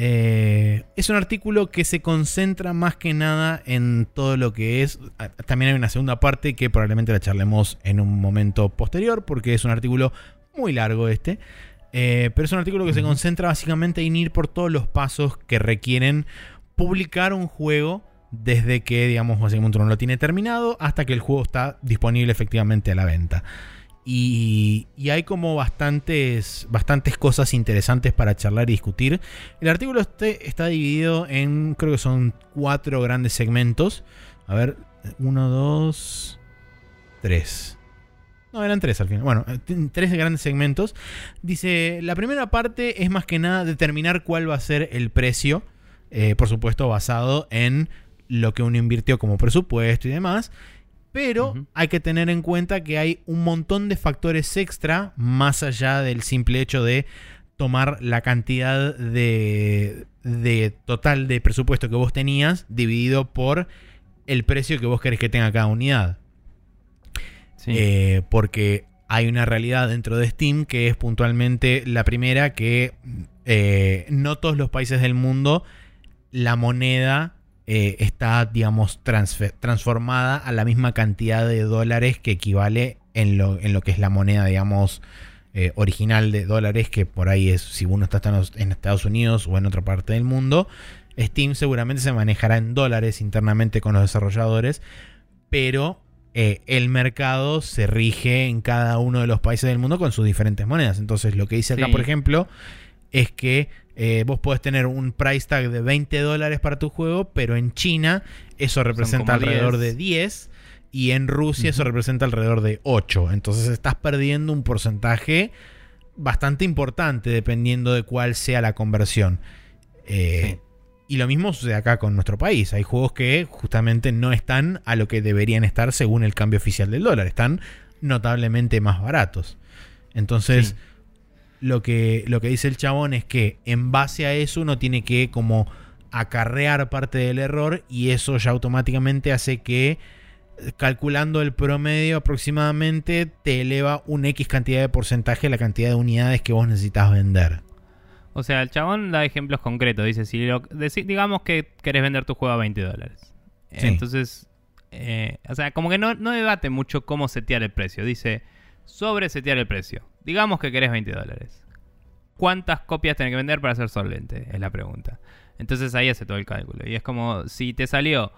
Eh, es un artículo que se concentra más que nada en todo lo que es. También hay una segunda parte que probablemente la charlemos en un momento posterior, porque es un artículo muy largo este. Eh, pero es un artículo que se concentra básicamente en ir por todos los pasos que requieren publicar un juego desde que, digamos, básicamente uno lo tiene terminado hasta que el juego está disponible efectivamente a la venta. Y, hay como bastantes, bastantes cosas interesantes para charlar y discutir. El artículo este está dividido en, creo que son cuatro grandes segmentos. A ver, uno, dos, tres. No, eran tres al final. Bueno, eh, tres grandes segmentos. Dice, la primera parte es más que nada determinar cuál va a ser el precio. Eh, por supuesto, basado en lo que uno invirtió como presupuesto y demás. Pero hay que tener en cuenta que hay un montón de factores extra más allá del simple hecho de tomar la cantidad de, total de presupuesto que vos tenías dividido por el precio que vos querés que tenga cada unidad. Eh, porque hay una realidad dentro de Steam que es puntualmente la primera que eh, no todos los países del mundo la moneda eh, está, digamos, transformada a la misma cantidad de dólares que equivale en lo, en lo que es la moneda, digamos, eh, original de dólares, que por ahí es, si uno está en Estados Unidos o en otra parte del mundo, Steam seguramente se manejará en dólares internamente con los desarrolladores, pero eh, el mercado se rige en cada uno de los países del mundo con sus diferentes monedas. Entonces, lo que dice acá, por ejemplo, es que eh, vos podés tener un price tag de 20 dólares para tu juego, pero en China eso representa alrededor de 10 y en Rusia eso representa alrededor de 8. Entonces estás perdiendo un porcentaje bastante importante dependiendo de cuál sea la conversión. Eh, y lo mismo sucede acá con nuestro país. Hay juegos que justamente no están a lo que deberían estar según el cambio oficial del dólar. Están notablemente más baratos. Entonces lo que, lo que dice el chabón es que en base a eso uno tiene que como acarrear parte del error y eso ya automáticamente hace que calculando el promedio aproximadamente te eleva un X cantidad de porcentaje la cantidad de unidades que vos necesitas vender. O sea, el chabón da ejemplos concretos. Dice, si digamos que querés vender tu juego a 20 dólares. Entonces, eh, o sea, como que no, no debate mucho cómo setear el precio. Dice, sobre setear el precio. Digamos que querés 20 dólares. ¿Cuántas copias tenés que vender para ser solvente? Es la pregunta. Entonces ahí hace todo el cálculo. Y es como, si te salió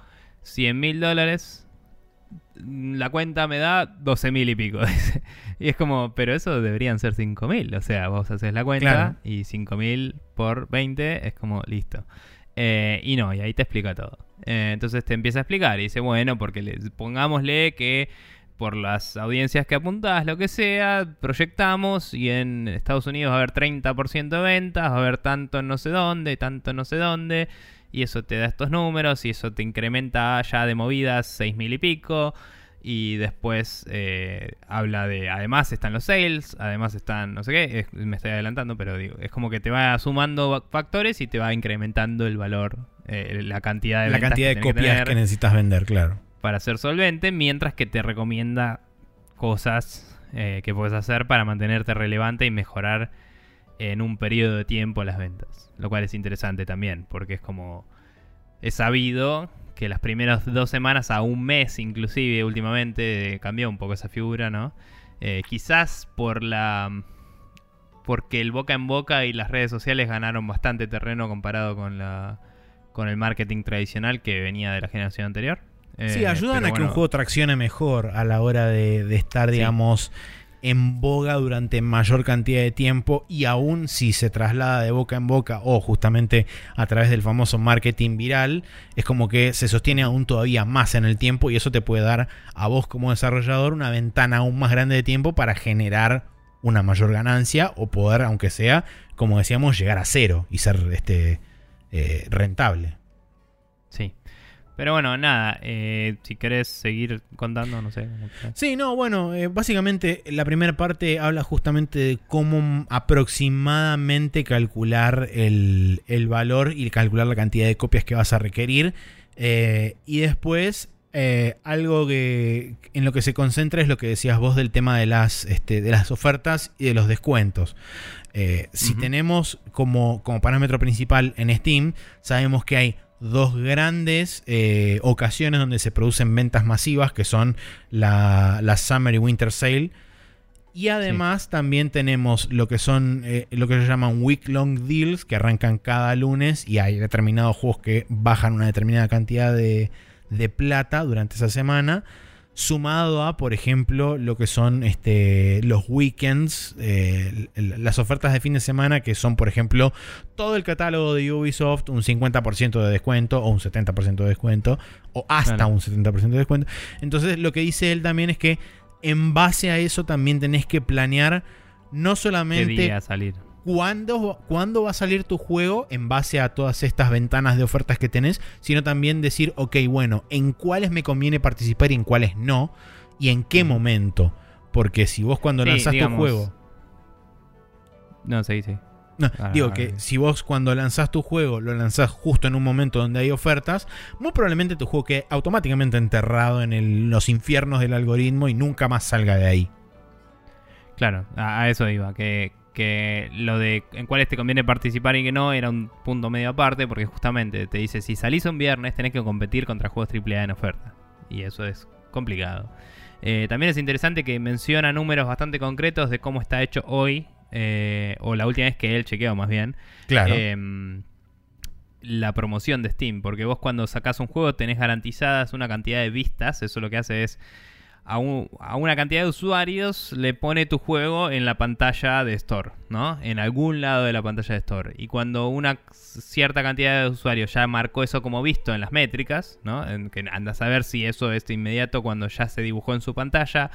100 mil dólares, la cuenta me da 12 mil y pico. y es como, pero eso deberían ser 5 mil. O sea, vos haces la cuenta y 5 mil por 20 es como listo. Eh, y no, y ahí te explica todo. Eh, entonces te empieza a explicar y dice, bueno, porque le, pongámosle que por las audiencias que apuntás, lo que sea, proyectamos y en Estados Unidos va a haber 30% de ventas, va a haber tanto no sé dónde, tanto no sé dónde, y eso te da estos números y eso te incrementa ya de movidas 6 mil y pico. Y después eh, habla de, además están los sales, además están, no sé qué, me estoy adelantando, pero digo, es como que te va sumando factores y te va incrementando el valor, eh, la cantidad de La cantidad de copias que necesitas vender, claro para ser solvente, mientras que te recomienda cosas eh, que puedes hacer para mantenerte relevante y mejorar en un periodo de tiempo las ventas. Lo cual es interesante también, porque es como... Es sabido que las primeras dos semanas a un mes inclusive últimamente cambió un poco esa figura, ¿no? Eh, quizás por la porque el boca en boca y las redes sociales ganaron bastante terreno comparado con la con el marketing tradicional que venía de la generación anterior. Sí, eh, ayudan a que un juego traccione mejor a la hora de, estar, digamos, en boga durante mayor cantidad de tiempo y aún si se traslada de boca en boca o justamente a través del famoso marketing viral, es como que se sostiene aún todavía más en el tiempo y eso te puede dar a vos como desarrollador una ventana aún más grande de tiempo para generar una mayor ganancia o poder, aunque sea, como decíamos, llegar a cero y ser este, eh, rentable. Sí. Pero bueno, nada, eh, si querés seguir contando, no sé. Sí, no, bueno, eh, básicamente la primera parte habla justamente de cómo aproximadamente calcular el, el, valor y calcular la cantidad de copias que vas a requerir. y después algo que en lo que se concentra es lo que decías vos del tema de las, este, de las ofertas y de los descuentos. Si tenemos como, como parámetro principal en Steam, sabemos que hay dos grandes eh, ocasiones donde se producen ventas masivas, que son la, Summer y Winter Sale. Y además también tenemos lo que son eh, lo que se llaman week long deals que arrancan cada lunes y hay determinados juegos que bajan una determinada cantidad de, de plata durante esa semana sumado a, por ejemplo, lo que son este, los weekends, eh, las ofertas de fin de semana, que son, por ejemplo, todo el catálogo de Ubisoft, un 50% de descuento o un 70% de descuento, o hasta un 70% de descuento. Entonces, lo que dice él también es que en base a eso también tenés que planear no solamente... salir cuándo, cuándo va a salir tu juego en base a todas estas ventanas de ofertas que tenés, sino también decir, ok, bueno, en cuáles me conviene participar y en cuáles no, y en qué momento. Porque si vos cuando lanzás tu juego... No, sí, sí. Ah, digo que si vos cuando lanzás tu juego lo lanzás justo en un momento donde hay ofertas, muy probablemente tu juego quede automáticamente enterrado en los infiernos del algoritmo y nunca más salga de ahí. Claro, a, eso iba, que, que lo de en cuáles te conviene participar y que no era un punto medio aparte, porque justamente te dice, si salís un viernes tenés que competir contra juegos AAA en oferta. Y eso es complicado. Eh, también es interesante que menciona números bastante concretos de cómo está hecho hoy, eh, o la última vez que él chequeó más bien. Claro. Em, la promoción de Steam, porque vos cuando sacás un juego tenés garantizadas una cantidad de vistas, eso lo que hace es a, una cantidad de usuarios le pone tu juego en la pantalla de Store, ¿no? En algún lado de la pantalla de Store. Y cuando una cierta cantidad de usuarios ya marcó eso como visto en las métricas, ¿no? En que anda a saber si eso es de inmediato cuando ya se dibujó en su pantalla,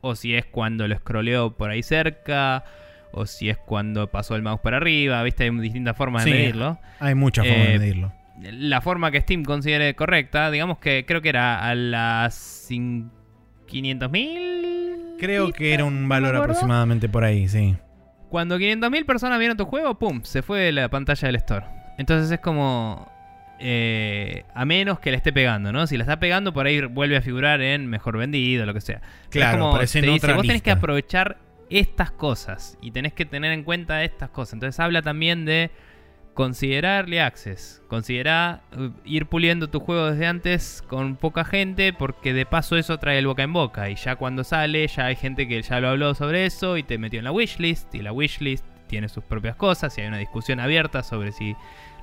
o si es cuando lo scrolleó por ahí cerca, o si es cuando pasó el mouse por arriba, ¿viste? Hay distintas formas de medirlo. Hay muchas formas de eh, medirlo. La forma que Steam considere correcta, digamos que creo que era a las 5 500.000. Creo que era un valor aproximadamente por ahí, sí. Cuando 500.000 personas vieron tu juego, ¡pum! Se fue de la pantalla del store. Entonces es como... Eh, a menos que le esté pegando, ¿no? Si la está pegando, por ahí vuelve a figurar en mejor vendido, lo que sea. Claro, como te dice, vos tenés que aprovechar estas cosas y tenés que tener en cuenta estas cosas. Entonces habla también de considerarle access. Considera uh, ir puliendo tu juego desde antes con poca gente porque de paso eso trae el boca en boca y ya cuando sale ya hay gente que ya lo habló sobre eso y te metió en la wishlist y la wishlist tiene sus propias cosas y hay una discusión abierta sobre si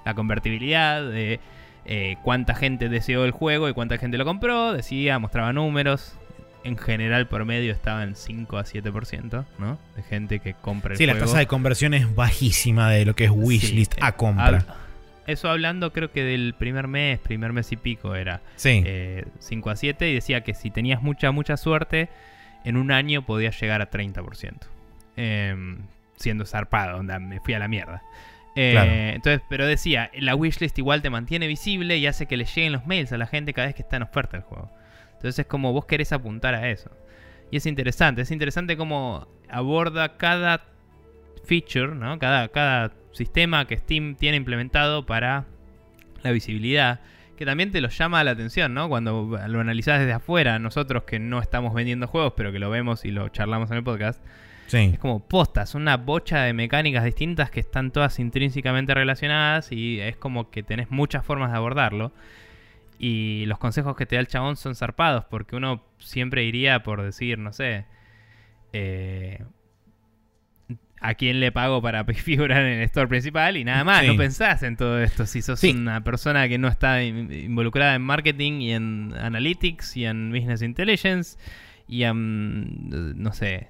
la convertibilidad de eh, cuánta gente deseó el juego y cuánta gente lo compró, decía, mostraba números, en general por medio estaba en 5 a 7%, ¿no? De gente que compra el sí, juego. Sí, la tasa de conversión es bajísima de lo que es wishlist a compra. eso hablando creo que del primer mes, primer mes y pico era. Sí. 5 eh, a 7 y decía que si tenías mucha, mucha suerte, en un año podías llegar a 30%. Em, siendo zarpado, onda, me fui a la mierda. Eh, entonces, pero decía, la wishlist igual te mantiene visible y hace que le lleguen los mails a la gente cada vez que está en oferta el juego. Entonces es como vos querés apuntar a eso. Y es interesante, es interesante cómo aborda cada feature, ¿no? Cada, cada sistema que Steam tiene implementado para la visibilidad, que también te lo llama la atención, ¿no? Cuando lo analizás desde afuera, nosotros que no estamos vendiendo juegos, pero que lo vemos y lo charlamos en el podcast, es como postas, una bocha de mecánicas distintas que están todas intrínsecamente relacionadas y es como que tenés muchas formas de abordarlo. Y los consejos que te da el chabón son zarpados, porque uno siempre iría por decir, no sé, eh, a quién le pago para figurar en el store principal y nada más. No pensás en todo esto. Si sos una persona que no está involucrada en marketing y en analytics y en business intelligence y en, no sé,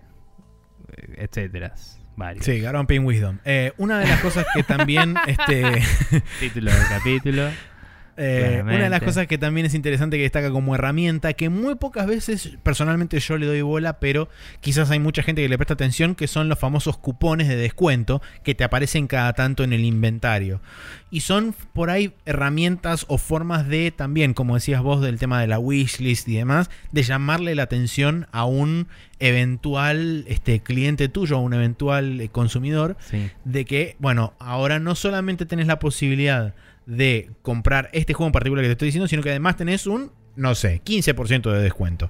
etcétera. Varios. Sí, Garopping Wisdom. Eh, una de las cosas que también... este Título del capítulo. Eh, una de las cosas que también es interesante que destaca como herramienta, que muy pocas veces personalmente yo le doy bola, pero quizás hay mucha gente que le presta atención, que son los famosos cupones de descuento que te aparecen cada tanto en el inventario. Y son por ahí herramientas o formas de también, como decías vos, del tema de la wishlist y demás, de llamarle la atención a un eventual este, cliente tuyo, a un eventual eh, consumidor, de que, bueno, ahora no solamente tenés la posibilidad de comprar este juego en particular que te estoy diciendo, sino que además tenés un, no sé, 15% de descuento.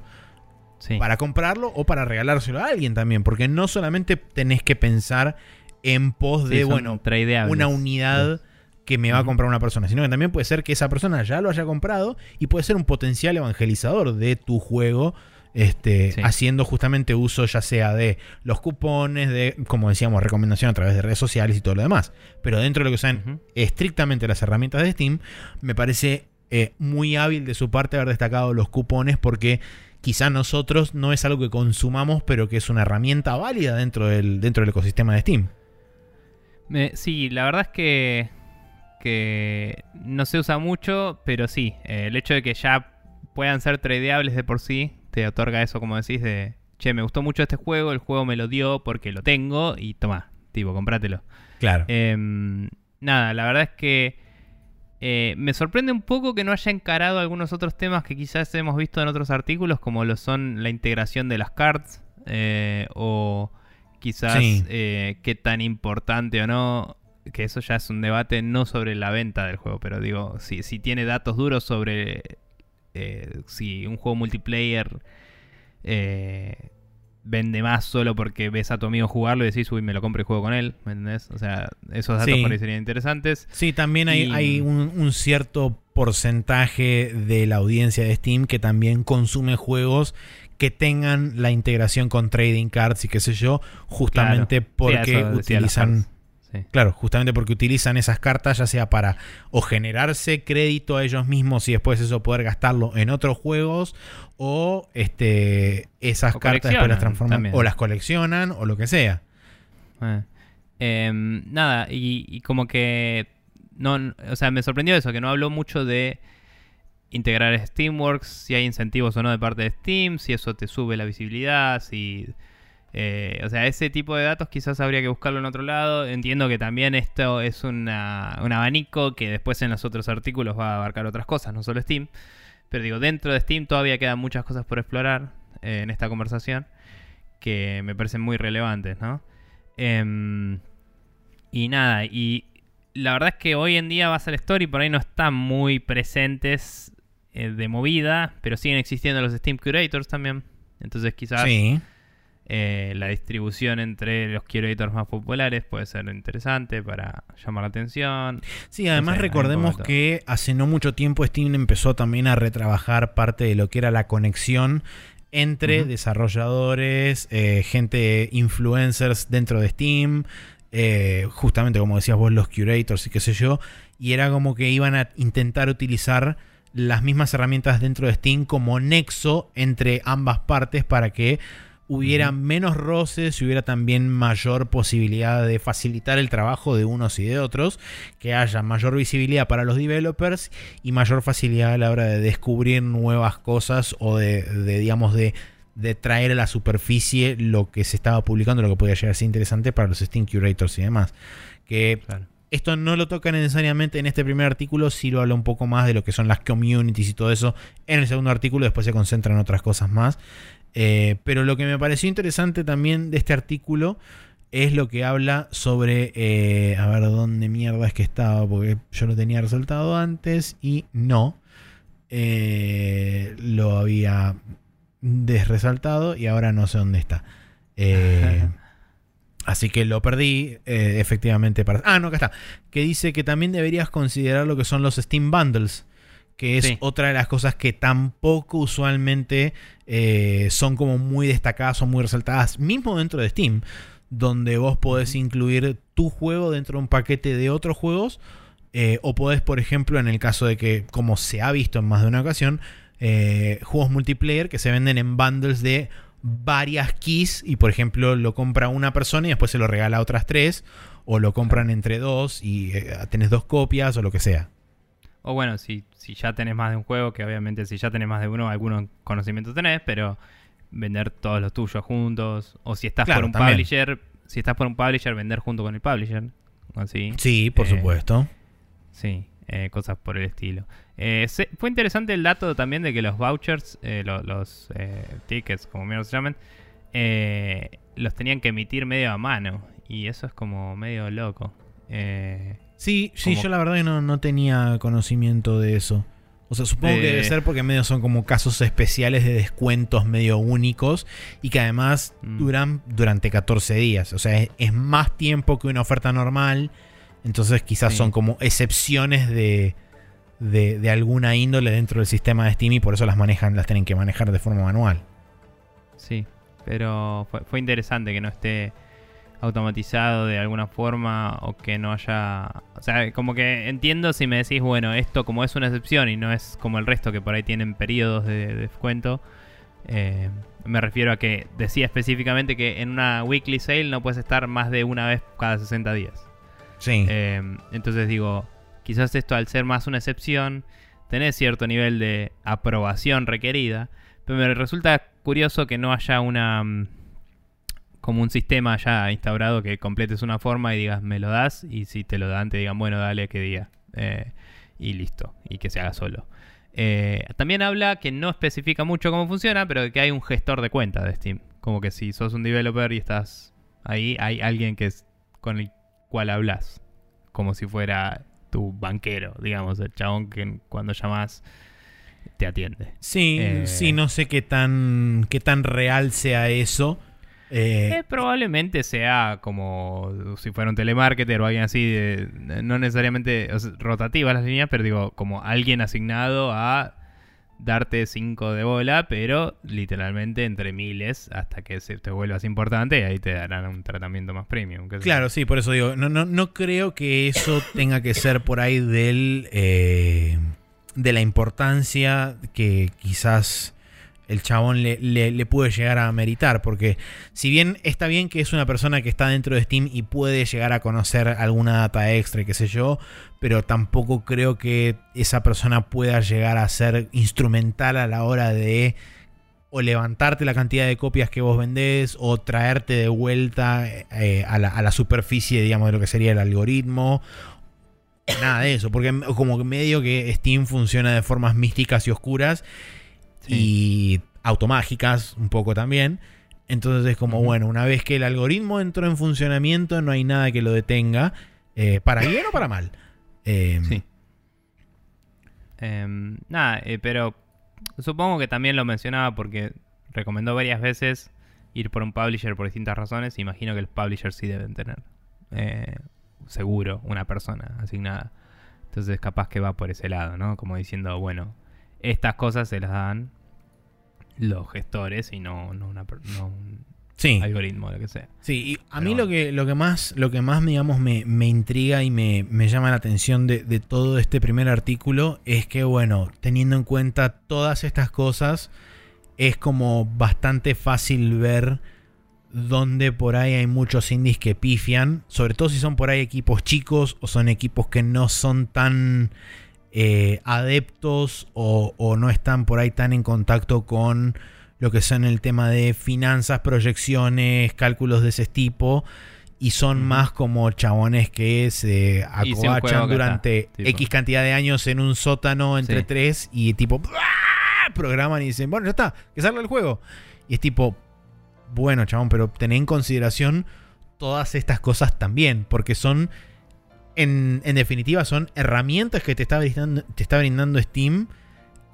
Para comprarlo o para regalárselo a alguien también, porque no solamente tenés que pensar en pos de, bueno, una unidad que me va a comprar una persona, sino que también puede ser que esa persona ya lo haya comprado y puede ser un potencial evangelizador de tu juego este, haciendo justamente uso ya sea de los cupones, de, como decíamos, recomendación a través de redes sociales y todo lo demás. Pero dentro de lo que son estrictamente las herramientas de Steam, me parece eh, muy hábil de su parte haber destacado los cupones porque quizá nosotros no es algo que consumamos, pero que es una herramienta válida dentro del, dentro del ecosistema de Steam. sí, la verdad es que, que no se usa mucho, pero sí, eh, el hecho de que ya puedan ser tradeables de por sí te otorga eso, como decís, de, che, me gustó mucho este juego, el juego me lo dio porque lo tengo y toma, tipo, comprátelo. Claro. Em, nada, la verdad es que eh, me sorprende un poco que no haya encarado algunos otros temas que quizás hemos visto en otros artículos, como lo son la integración de las cards eh, o quizás eh, qué tan importante o no que eso ya es un debate no sobre la venta del juego, pero digo, si, si tiene datos duros sobre eh, si un juego multiplayer eh, vende más solo porque ves a tu amigo jugarlo y decís, uy, me lo compro y juego con él, ¿me entendés? O sea, esos datos parecerían interesantes. Sí, también hay, un, cierto porcentaje de la audiencia de Steam que también consume juegos que tengan la integración con trading cards y qué sé yo, justamente porque utilizan Claro, justamente porque utilizan esas cartas ya sea para o generarse crédito a ellos mismos y después eso poder gastarlo en otros juegos o este esas cartas después las transforman o las coleccionan o lo que sea. Eh, em, nada, y, como que no, o sea, me sorprendió eso, que no habló mucho de integrar Steamworks, si hay incentivos o no de parte de Steam, si eso te sube la visibilidad, si eh, o sea, ese tipo de datos quizás habría que buscarlo en otro lado. Entiendo que también esto es un abanico que después en los otros artículos va a abarcar otras cosas, no solo Steam. Pero digo, dentro de Steam todavía quedan muchas cosas por explorar eh, en esta conversación que me parecen muy relevantes, ¿no? Em, y nada, y la verdad es que hoy en día vas al store y por ahí no están muy presentes eh, de movida, pero siguen existiendo los Steam Curators también. Entonces quizás... Sí eh, la distribución entre los curators más populares puede ser interesante para llamar la atención. Sí, además recordemos que hace no mucho tiempo Steam empezó también a retrabajar parte de lo que era la conexión entre desarrolladores, eh, gente, influencers dentro de Steam, eh, justamente como decías vos, los curators y qué sé yo, y era como que iban a intentar utilizar las mismas herramientas dentro de Steam como nexo entre ambas partes para que hubiera menos roces y hubiera también mayor posibilidad de facilitar el trabajo de unos y de otros, que haya mayor visibilidad para los developers y mayor facilidad a la hora de descubrir nuevas cosas o de, digamos, de, traer a la superficie lo que se estaba publicando, lo que podía llegar a ser interesante para los Steam Curators y demás. Que esto no lo toca necesariamente en este primer artículo, sí lo habla un poco más de lo que son las communities y todo eso en el segundo artículo, después se concentra en otras cosas más. Eh, pero lo que me pareció interesante también de este artículo es lo que habla sobre, eh, a ver dónde mierda es que estaba, porque yo lo tenía resaltado antes y no, eh, lo había desresaltado y ahora no sé dónde está. así que lo perdí efectivamente para... Ah, no, acá está. Que dice que también deberías considerar lo que son los Steam Bundles que es otra de las cosas que tampoco usualmente eh, son como muy destacadas o muy resaltadas, mismo dentro de Steam, donde vos podés incluir tu juego dentro de un paquete de otros juegos, eh, o podés, por ejemplo, en el caso de que, como se ha visto en más de una ocasión, eh, juegos multiplayer que se venden en bundles de varias keys y por ejemplo lo compra una persona y después se lo regala a otras tres o lo compran entre dos y tenés dos copias o lo que sea. O bueno, si, si ya tenés más de un juego, que obviamente si ya tenés más de uno, algunos conocimientos tenés, pero vender todos los tuyos juntos. O si estás por un publisher, si estás por un publisher, vender junto con el publisher. Así. Sí, por eh, supuesto. Sí, eh, cosas por el estilo. Eh, fue interesante el dato también de que los vouchers, los tickets, como menos se llaman, los tenían que emitir medio a mano. Y eso es como medio loco. Eh, Sí, sí, yo la verdad que no, tenía conocimiento de eso. O sea, supongo que debe ser porque medio son como casos especiales de descuentos medio únicos y que además mm. duran durante 14 días. O sea, es, más tiempo que una oferta normal. Entonces quizás son como excepciones de, de, alguna índole dentro del sistema de Steam y por eso las manejan, las tienen que manejar de forma manual. Sí, pero fue interesante que no esté automatizado de alguna forma o que no haya... O sea, como que entiendo si me decís, bueno, esto como es una excepción y no es como el resto que por ahí tienen periodos de, descuento. Eh, me refiero a que decía específicamente que en una weekly sale no puedes estar más de una vez cada 60 días. Sí. Eh, entonces digo, quizás esto al ser más una excepción, tenés cierto nivel de aprobación requerida, pero me resulta curioso que no haya una mm, como un sistema ya instaurado que completes una forma y digas, me lo das, y si te lo dan, te digan, bueno, dale, que día. Eh, y listo, y que se haga solo. Eh, también habla que no especifica mucho cómo funciona, pero que hay un gestor de cuenta de Steam. Como que si sos un developer y estás ahí, hay alguien que es con el cual hablas. Como si fuera tu banquero, digamos, el chabón que cuando llamas te atiende. Sí, eh, sí, no sé qué tan, qué tan real sea eso. Eh, eh, probablemente sea como si fuera un telemarketer o alguien así, no necesariamente rotativa las líneas, pero digo, como alguien asignado a darte 5 de bola, pero literalmente entre miles hasta que se te vuelvas importante y ahí te darán un tratamiento más premium. Claro, sí, por eso digo, no, no, no creo que eso tenga que ser por ahí del, eh, de la importancia que quizás el chabón le, le, puede llegar a meritar. Porque si bien está bien que es una persona que está dentro de Steam y puede llegar a conocer alguna data extra qué sé yo, pero tampoco creo que esa persona pueda llegar a ser instrumental a la hora de o levantarte la cantidad de copias que vos vendés o traerte de vuelta eh, a, la, a la superficie, digamos, de lo que sería el algoritmo nada de eso, porque como medio que Steam funciona de formas místicas y oscuras y automágicas un poco también. Entonces es como, bueno, una vez que el algoritmo entró en funcionamiento, no hay nada que lo detenga, eh, para bien o para mal. Em, sí. Em, nada, eh, pero supongo que también lo mencionaba porque recomendó varias veces ir por un publisher por distintas razones. Imagino que los publishers sí deben tener eh, seguro una persona asignada. Entonces capaz que va por ese lado, ¿no? Como diciendo, bueno, estas cosas se las dan los gestores y no, no, una, un algoritmo, lo que sea. Sí, y a mí lo que, lo que más, lo que más digamos, me, intriga y me, llama la atención de, de, todo este primer artículo es que, bueno, teniendo en cuenta todas estas cosas, es como bastante fácil ver dónde por ahí hay muchos indies que pifian, sobre todo si son por ahí equipos chicos o son equipos que no son tan eh, adeptos o, no están por ahí tan en contacto con lo que son el tema de finanzas, proyecciones, cálculos de ese tipo. Y son más como chabones que se acobachan durante X cantidad de años en un sótano entre tres y tipo programan y dicen, bueno, ya está, que salga el juego. Y es tipo, bueno, chabón, pero ten en consideración todas estas cosas también, porque son en, definitiva son herramientas que te está brindando, Steam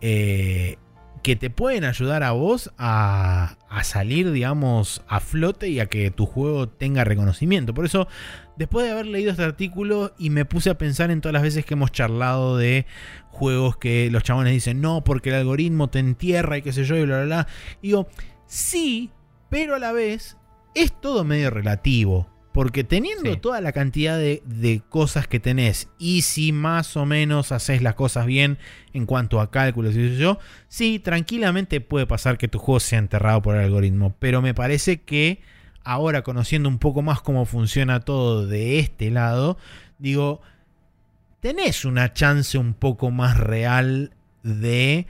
eh, que te pueden ayudar a vos a, a, salir, digamos, a flote y a que tu juego tenga reconocimiento. Por eso, después de haber leído este artículo y me puse a pensar en todas las veces que hemos charlado de juegos que los chabones dicen, no, porque el algoritmo te entierra y qué sé yo, y bla, bla, bla. Digo, sí, pero a la vez es todo medio relativo. Porque teniendo toda la cantidad de, cosas que tenés y si más o menos haces las cosas bien en cuanto a cálculos y yo, sí, tranquilamente puede pasar que tu juego sea enterrado por el algoritmo. Pero me parece que ahora conociendo un poco más cómo funciona todo de este lado, digo, tenés una chance un poco más real de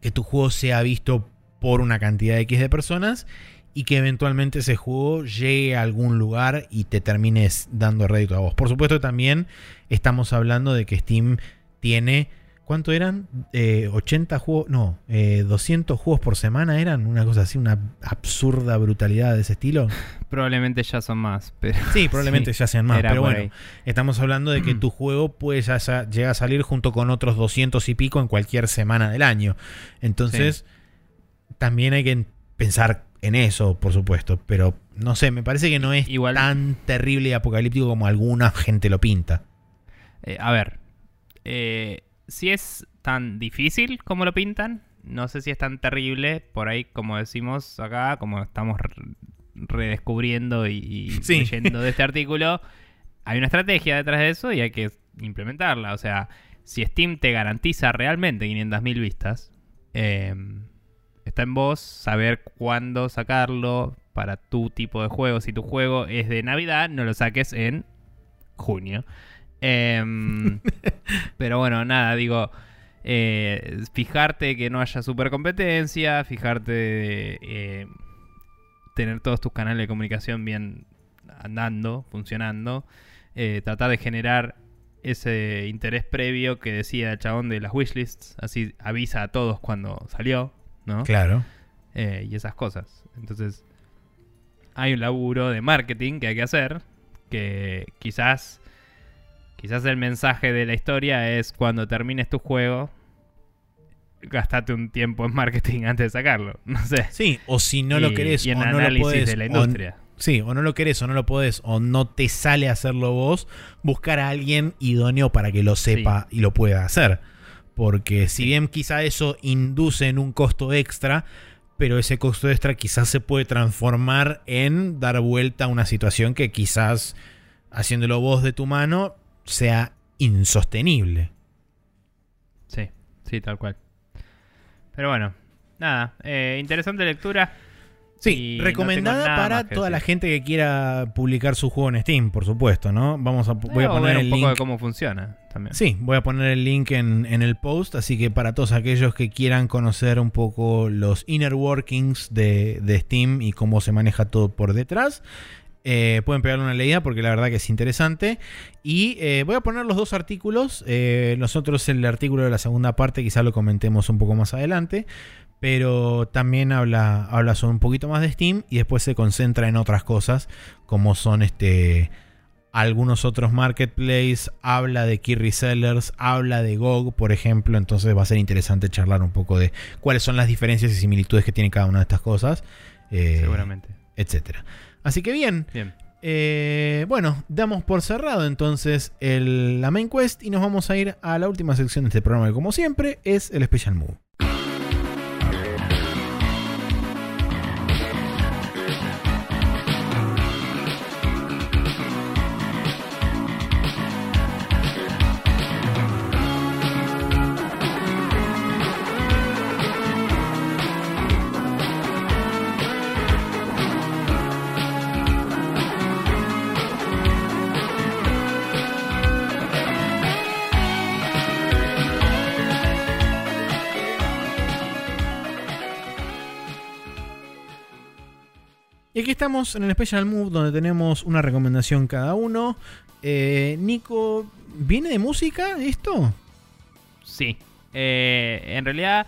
que tu juego sea visto por una cantidad de X de personas y que eventualmente ese juego llegue a algún lugar y te termines dando rédito a vos. Por supuesto también estamos hablando de que Steam tiene... ¿Cuánto eran? 80 eh, juegos, no, 200 eh, juegos por semana eran, una cosa así, una absurda brutalidad de ese estilo. Probablemente ya son más, pero... Sí, probablemente ya sean más, pero bueno, estamos hablando de que tu juego puede ya, llega a salir junto con otros 200 y pico en cualquier semana del año. Entonces, también hay que pensar en eso, por supuesto, pero no sé, me parece que no es tan terrible y apocalíptico como alguna gente lo pinta. Eh, a ver, eh, si es tan difícil como lo pintan, no sé si es tan terrible, por ahí como decimos acá, como estamos redescubriendo y, leyendo de este artículo, hay una estrategia detrás de eso y hay que implementarla. O sea, si Steam te garantiza realmente 500.000 vistas, eh, Está en vos saber cuándo sacarlo para tu tipo de juego. Si tu juego es de Navidad, no lo saques en junio. Em, pero bueno, nada, digo, eh, fijarte que no haya super competencia, fijarte eh, tener todos tus canales de comunicación bien andando, funcionando, eh, tratar de generar ese interés previo que decía el chabón de las wishlists, así avisa a todos cuando salió, Claro. Eh, y esas cosas. Entonces, hay un laburo de marketing que hay que hacer, que quizás, quizás el mensaje de la historia es cuando termines tu juego, gastate un tiempo en marketing antes de sacarlo. No sé. Sí, o si no lo querés, y en o no lo podés, de la industria. sí, o no lo querés, o no lo podés, o no te sale hacerlo vos, buscar a alguien idóneo para que lo sepa y lo pueda hacer. Porque si bien quizá eso induce en un costo extra, pero ese costo extra quizás se puede transformar en dar vuelta a una situación que quizás haciéndolo vos de tu mano sea insostenible. Sí, sí, tal cual. Pero bueno, nada, eh, interesante lectura. Sí, recomendada para toda la gente que quiera publicar su juego en Steam, por supuesto, ¿no? Vamos a, voy a poner el un poco de cómo funciona también. Sí, voy a poner el link en, el post, así que para todos aquellos que quieran conocer un poco los inner workings de, Steam y cómo se maneja todo por detrás, eh, pueden pegarle una leída porque la verdad que es interesante. Y eh, voy a poner los dos artículos. Eh, nosotros el artículo de la segunda parte quizá lo comentemos un poco más adelante pero también habla, habla sobre un poquito más de Steam y después se concentra en otras cosas como son este algunos otros marketplaces, habla de key resellers, habla de GOG, por ejemplo, entonces va a ser interesante charlar un poco de cuáles son las diferencias y similitudes que tiene cada una de estas cosas. Eh, Seguramente. Etcétera. Así que bien. Bien. Eh, bueno, damos por cerrado entonces la main quest y nos vamos a ir a la última sección de este programa que como siempre es el Special Move. Y aquí estamos en el Special Move donde tenemos una recomendación cada uno. Eh, Nico, ¿viene de música esto? Sí. Eh, en realidad,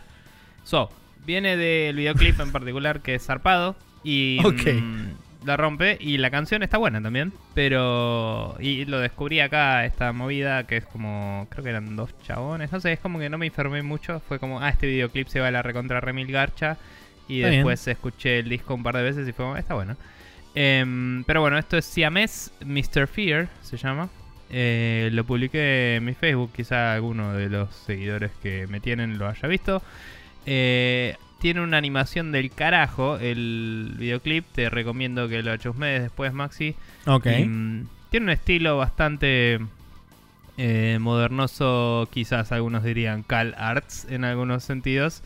so, viene del videoclip en particular que es zarpado. Y. Mm, la rompe y la canción está buena también. Pero. Y lo descubrí acá, esta movida que es como. Creo que eran dos chabones. No sé, es como que no me informé mucho. Fue como, ah, este videoclip se va a la recontra remil garcha. Y después escuché el disco un par de veces y fue está bueno. Em, pero bueno, esto es Siamés Mr. Fear, se llama. Eh, lo publiqué en mi Facebook, quizá alguno de los seguidores que me tienen lo haya visto. Eh, tiene una animación del carajo el videoclip. Te recomiendo que lo chusmees después, Maxi. Ok. Mm, tiene un estilo bastante eh, modernoso, quizás algunos dirían Cal Arts en algunos sentidos.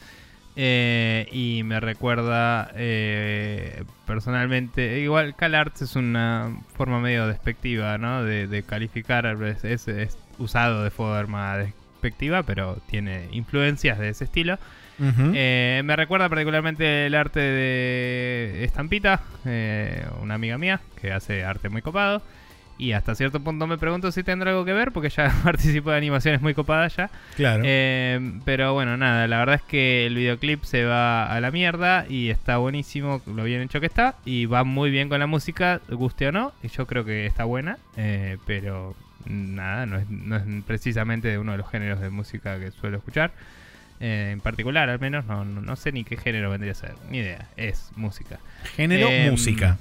Eh, y me recuerda eh, personalmente, igual Cal Arts es una forma medio despectiva, ¿no? De, calificar, es, es, usado de forma despectiva, pero tiene influencias de ese estilo. Eh, me recuerda particularmente el arte de Estampita, eh, una amiga mía que hace arte muy copado. Y hasta cierto punto me pregunto si tendrá algo que ver, porque ya participo de animaciones muy copadas ya. Claro. Eh, pero bueno, nada, la verdad es que el videoclip se va a la mierda y está buenísimo lo bien hecho que está. Y va muy bien con la música, guste o no. Y yo creo que está buena, pero nada, no es, no es precisamente uno de los géneros de música que suelo escuchar. Eh, en particular, al menos, no, no, sé ni qué género vendría a ser, ni idea, es música. Género em, música.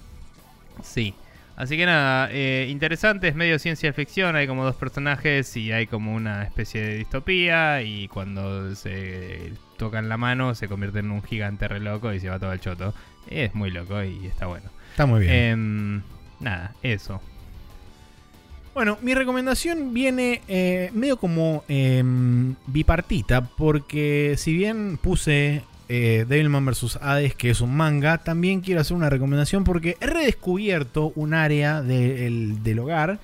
Sí. Así que nada, eh, interesante, es medio ciencia ficción, hay como dos personajes y hay como una especie de distopía y cuando se tocan la mano se convierte en un gigante re loco y se va todo el choto. Es muy loco y está bueno. Está muy bien. Em, nada, eso. Bueno, mi recomendación viene eh, medio como em, bipartita, porque si bien puse eh, Devilman vs. Hades, que es un manga, también quiero hacer una recomendación porque he redescubierto un área del hogar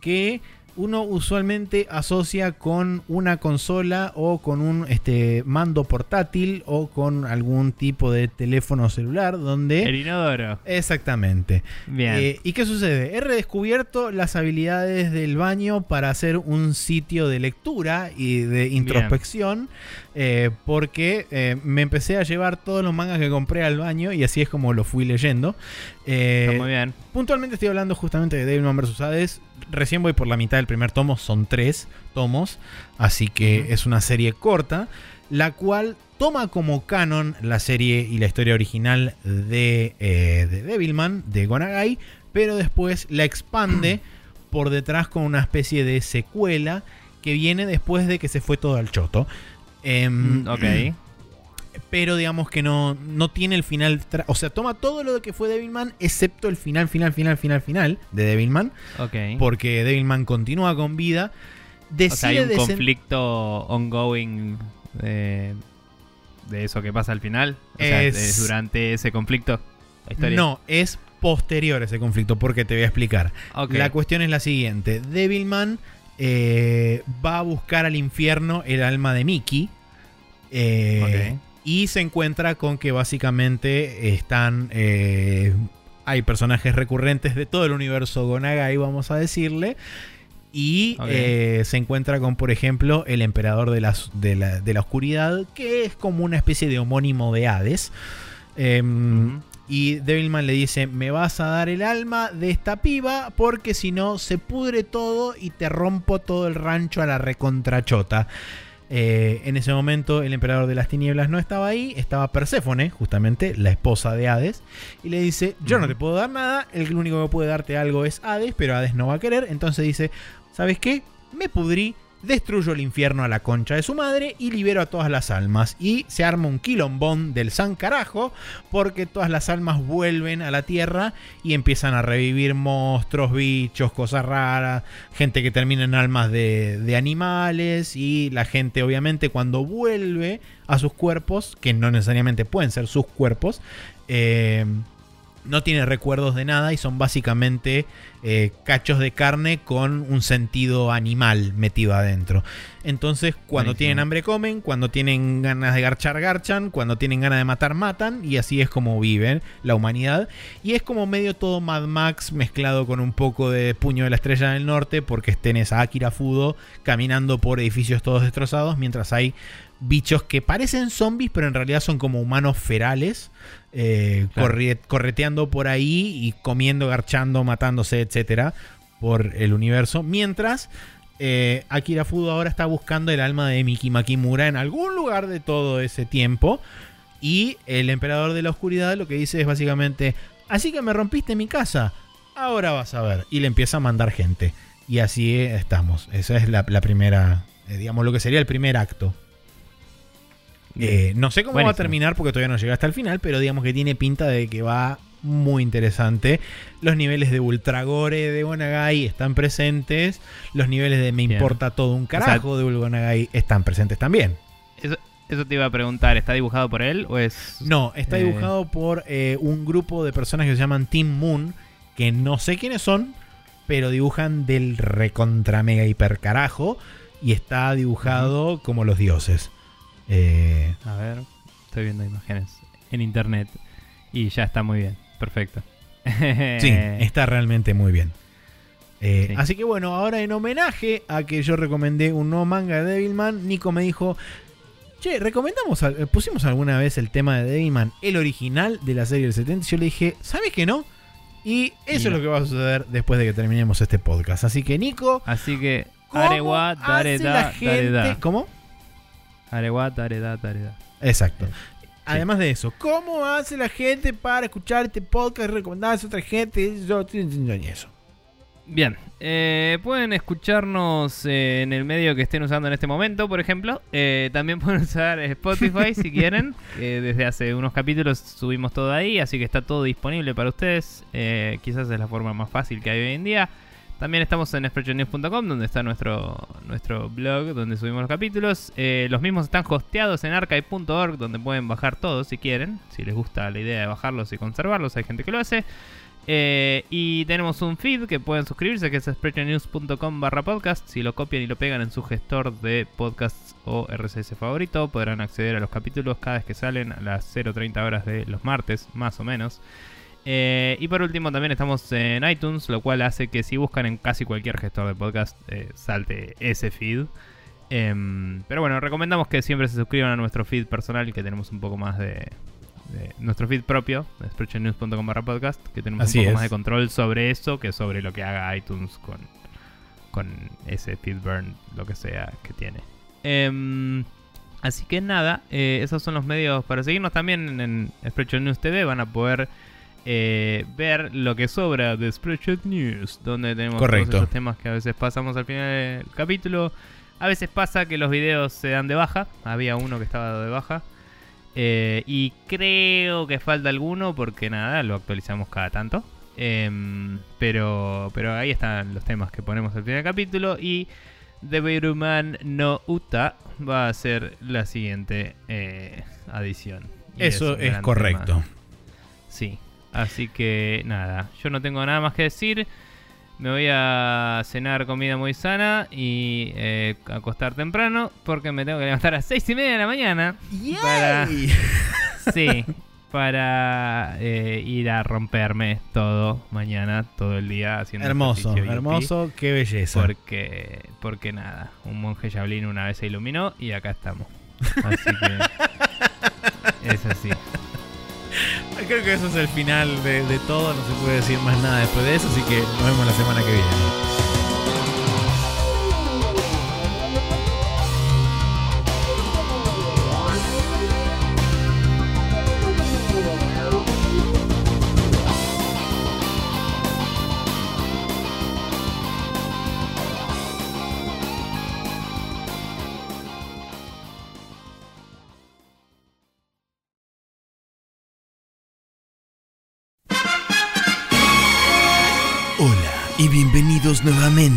que uno usualmente asocia con una consola o con un este, mando portátil o con algún tipo de teléfono celular donde... El inodoro. Exactamente. Bien. Eh, ¿Y qué sucede? He redescubierto las habilidades del baño para hacer un sitio de lectura y de introspección eh, porque eh, me empecé a llevar todos los mangas que compré al baño y así es como lo fui leyendo. Está muy bien. Puntualmente estoy hablando justamente de Devilman vs. Hades recién voy por la mitad del primer tomo, son tres tomos, así que es una serie corta, la cual toma como canon la serie y la historia original de, eh, de Devilman, de Gonagai, pero después la expande por detrás con una especie de secuela que viene después de que se fue todo al choto. Mm, ok pero digamos que no, no tiene el final. O sea, toma todo lo que fue Devilman, excepto el final, final, final, final, final de Devilman. Ok. Porque Devilman continúa con vida. Decide o sea, hay un conflicto ongoing de, eso que pasa al final. O sea, es, durante ese conflicto. No, es posterior a ese conflicto, porque te voy a explicar. La cuestión es la siguiente: Devilman eh, va a buscar al infierno el alma de Mickey. Eh, y se encuentra con que básicamente están. Eh, hay personajes recurrentes de todo el universo Gonagai, vamos a decirle. Y eh, se encuentra con, por ejemplo, el emperador de la, de, la, oscuridad, que es como una especie de homónimo de Hades. Em, y Devilman le dice, me vas a dar el alma de esta piba porque si no se pudre todo y te rompo todo el rancho a la recontrachota. Eh, en ese momento el emperador de las tinieblas no estaba ahí, estaba Perséfone, justamente la esposa de Hades, y le dice, yo no te puedo dar nada, el único que puede darte algo es Hades, pero Hades no va a querer, entonces dice, ¿sabes qué? Me pudrí, destruyo el infierno a la concha de su madre y libero a todas las almas. Y se arma un quilombón del san carajo porque todas las almas vuelven a la tierra y empiezan a revivir monstruos, bichos, cosas raras, gente que termina en almas de, animales y la gente obviamente cuando vuelve a sus cuerpos, que no necesariamente pueden ser sus cuerpos, eh, no tiene recuerdos de nada y son básicamente eh, cachos de carne con un sentido animal metido adentro. Entonces, cuando tienen hambre comen, cuando tienen ganas de garchar garchan, cuando tienen ganas de matar matan y así es como viven la humanidad. Y es como medio todo Mad Max mezclado con un poco de Puño de la Estrella del Norte porque tenés a Akira Fudo caminando por edificios todos destrozados mientras hay bichos que parecen zombies, pero en realidad son como humanos ferales, eh, correteando por ahí y comiendo, garchando, matándose, etcétera, por el universo. Mientras eh, Akira Fudo ahora está buscando el alma de Miki Makimura en algún lugar de todo ese tiempo. Y el emperador de la oscuridad lo que dice es básicamente, así que me rompiste mi casa, ahora vas a ver. Y le empieza a mandar gente. Y así estamos. Esa es la, primera, eh, digamos, lo que sería el primer acto. Eh, no sé cómo va a terminar porque todavía no llega hasta el final, pero digamos que tiene pinta de que va muy interesante. Los niveles de Ultragore de Onagai están presentes. Los niveles de Me importa todo un carajo de Onagai están presentes también. Eso, te iba a preguntar, ¿está dibujado por él o es...? No, está eh, dibujado por eh, un grupo de personas que se llaman Team Moon, que no sé quiénes son, pero dibujan del recontra mega hiper carajo y está dibujado como los dioses. Eh, a ver, estoy viendo imágenes en internet y ya está muy bien, perfecto. sí, está realmente muy bien. Así que bueno, ahora en homenaje a que yo recomendé un nuevo manga de Devilman, Nico me dijo, Che, recomendamos, eh, pusimos alguna vez el tema de Devilman, el original de la serie del 70. Yo le dije, ¿sabes que no? Y eso es lo que va a suceder después de que terminemos este podcast. Así que, Nico. Así que, Arewa, Dareda, Dareda. ¿Cómo? Arewa, Dareda, Dareda. Exacto. Además de eso, ¿cómo hace la gente para escuchar este podcast, recomendarse a otra gente? Yo, eso. Bien, eh, pueden escucharnos eh, en el medio que estén usando en este momento, por ejemplo. Eh, también pueden usar Spotify si quieren. desde hace unos capítulos subimos todo ahí, así que está todo disponible para ustedes. quizás es la forma más fácil que hay hoy en día. También estamos en expressionnews.com, donde está nuestro, nuestro blog, donde subimos los capítulos. los mismos están hosteados en archive.org, donde pueden bajar todos si quieren. Si les gusta la idea de bajarlos y conservarlos, hay gente que lo hace. Eh, y tenemos un feed que pueden suscribirse, que es sprechonews.com barra podcast. Si lo copian y lo pegan en su gestor de podcasts o RSS favorito, podrán acceder a los capítulos cada vez que salen a las 0.30 horas de los martes, más o menos. Eh, y por último también estamos en iTunes, lo cual hace que si buscan en casi cualquier gestor de podcast eh, salte ese feed. Em, pero bueno, recomendamos que siempre se suscriban a nuestro feed personal que tenemos un poco más de, nuestro feed propio, sprechonews.com barra podcast, que tenemos un poco más de control sobre eso que sobre lo que haga iTunes con, con ese feedburn, lo que sea que tiene. Em, así que nada, eh, esos son los medios para seguirnos también en Spreadshot News TV. Van a poder eh, ver lo que sobra de Spreadshot News, donde tenemos todos esos temas que a veces pasamos al final del capítulo. A veces pasa que los videos se dan de baja. Había uno que estaba de baja. Eh, y creo que falta alguno porque nada, lo actualizamos cada tanto. Em, pero, pero ahí están los temas que ponemos al final del capítulo. Y The Beruman no Uta va a ser la siguiente eh, adición. Eso es, correcto. Sí, así que nada, yo no tengo nada más que decir. Me voy a cenar comida muy sana y eh, acostar temprano porque me tengo que levantar a seis y media de la mañana. Para, sí, para eh, ir a romperme todo mañana, todo el día haciendo Hermoso, hermoso, qué belleza. Porque, porque nada, un monje Shaolin una vez se iluminó y acá estamos. Así que es así. Creo que eso es el final de, de todo, no se puede decir más nada después de eso, así que nos vemos la semana que viene.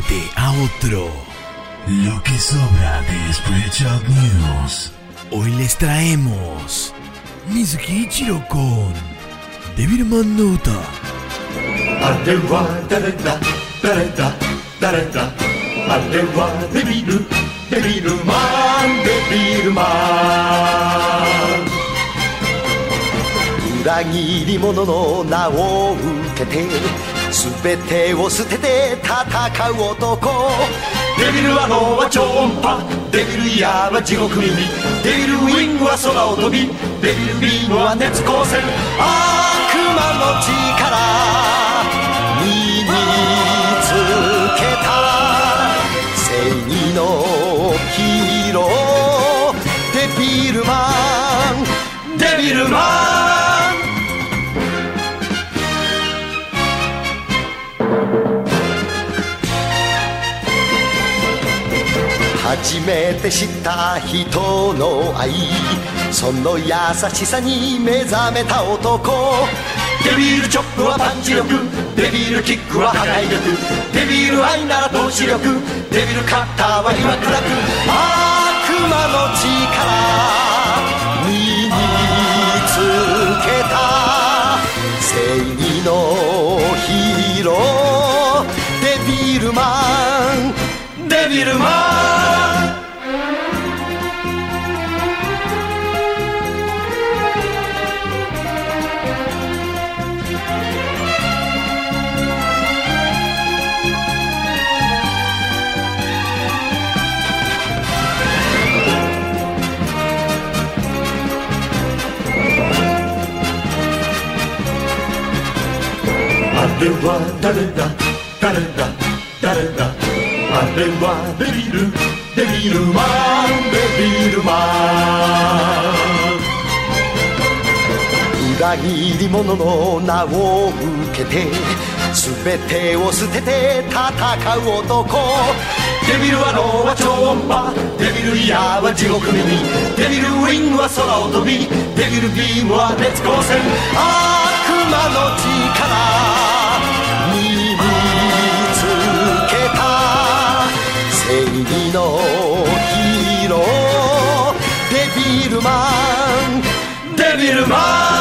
Nuevamente a otro Lo que sobra de Spreadshot News. Hoy les traemos Mizuki Ichiro con Devilman Nota. Arewa dareta, dareta, dareta. Arewa Devilu, Devilman, Devilman. 裏切り者の名を受けて全てを捨てて戦う男。デビルは脳は超音波。デビルイヤーは地獄耳。デビルウィングは空を飛び。デビルビームは熱光線。悪魔の力身につけた正義のヒーロー。デビルマン。デビルマン初めて知った人の愛。その優しさに目覚めた男。デビルチョップはパンチ力。デビルキックは破壊力。デビル愛なら投資力。デビルカッターは岩倉く悪魔の力。身につけた。正義のヒーロー。デビルマン。デビルマン。れは誰だ？誰だ？誰だ？あれはデビルデビルマンデビルマン裏切り者の名を受けて全てを捨てて戦う男。デビルは脳は超音波。デビルイヤーは地獄耳。デビルウィングは空を飛び。デビルビームは熱光線。悪魔の力。のヒーロー。デビルマン。デビルマン。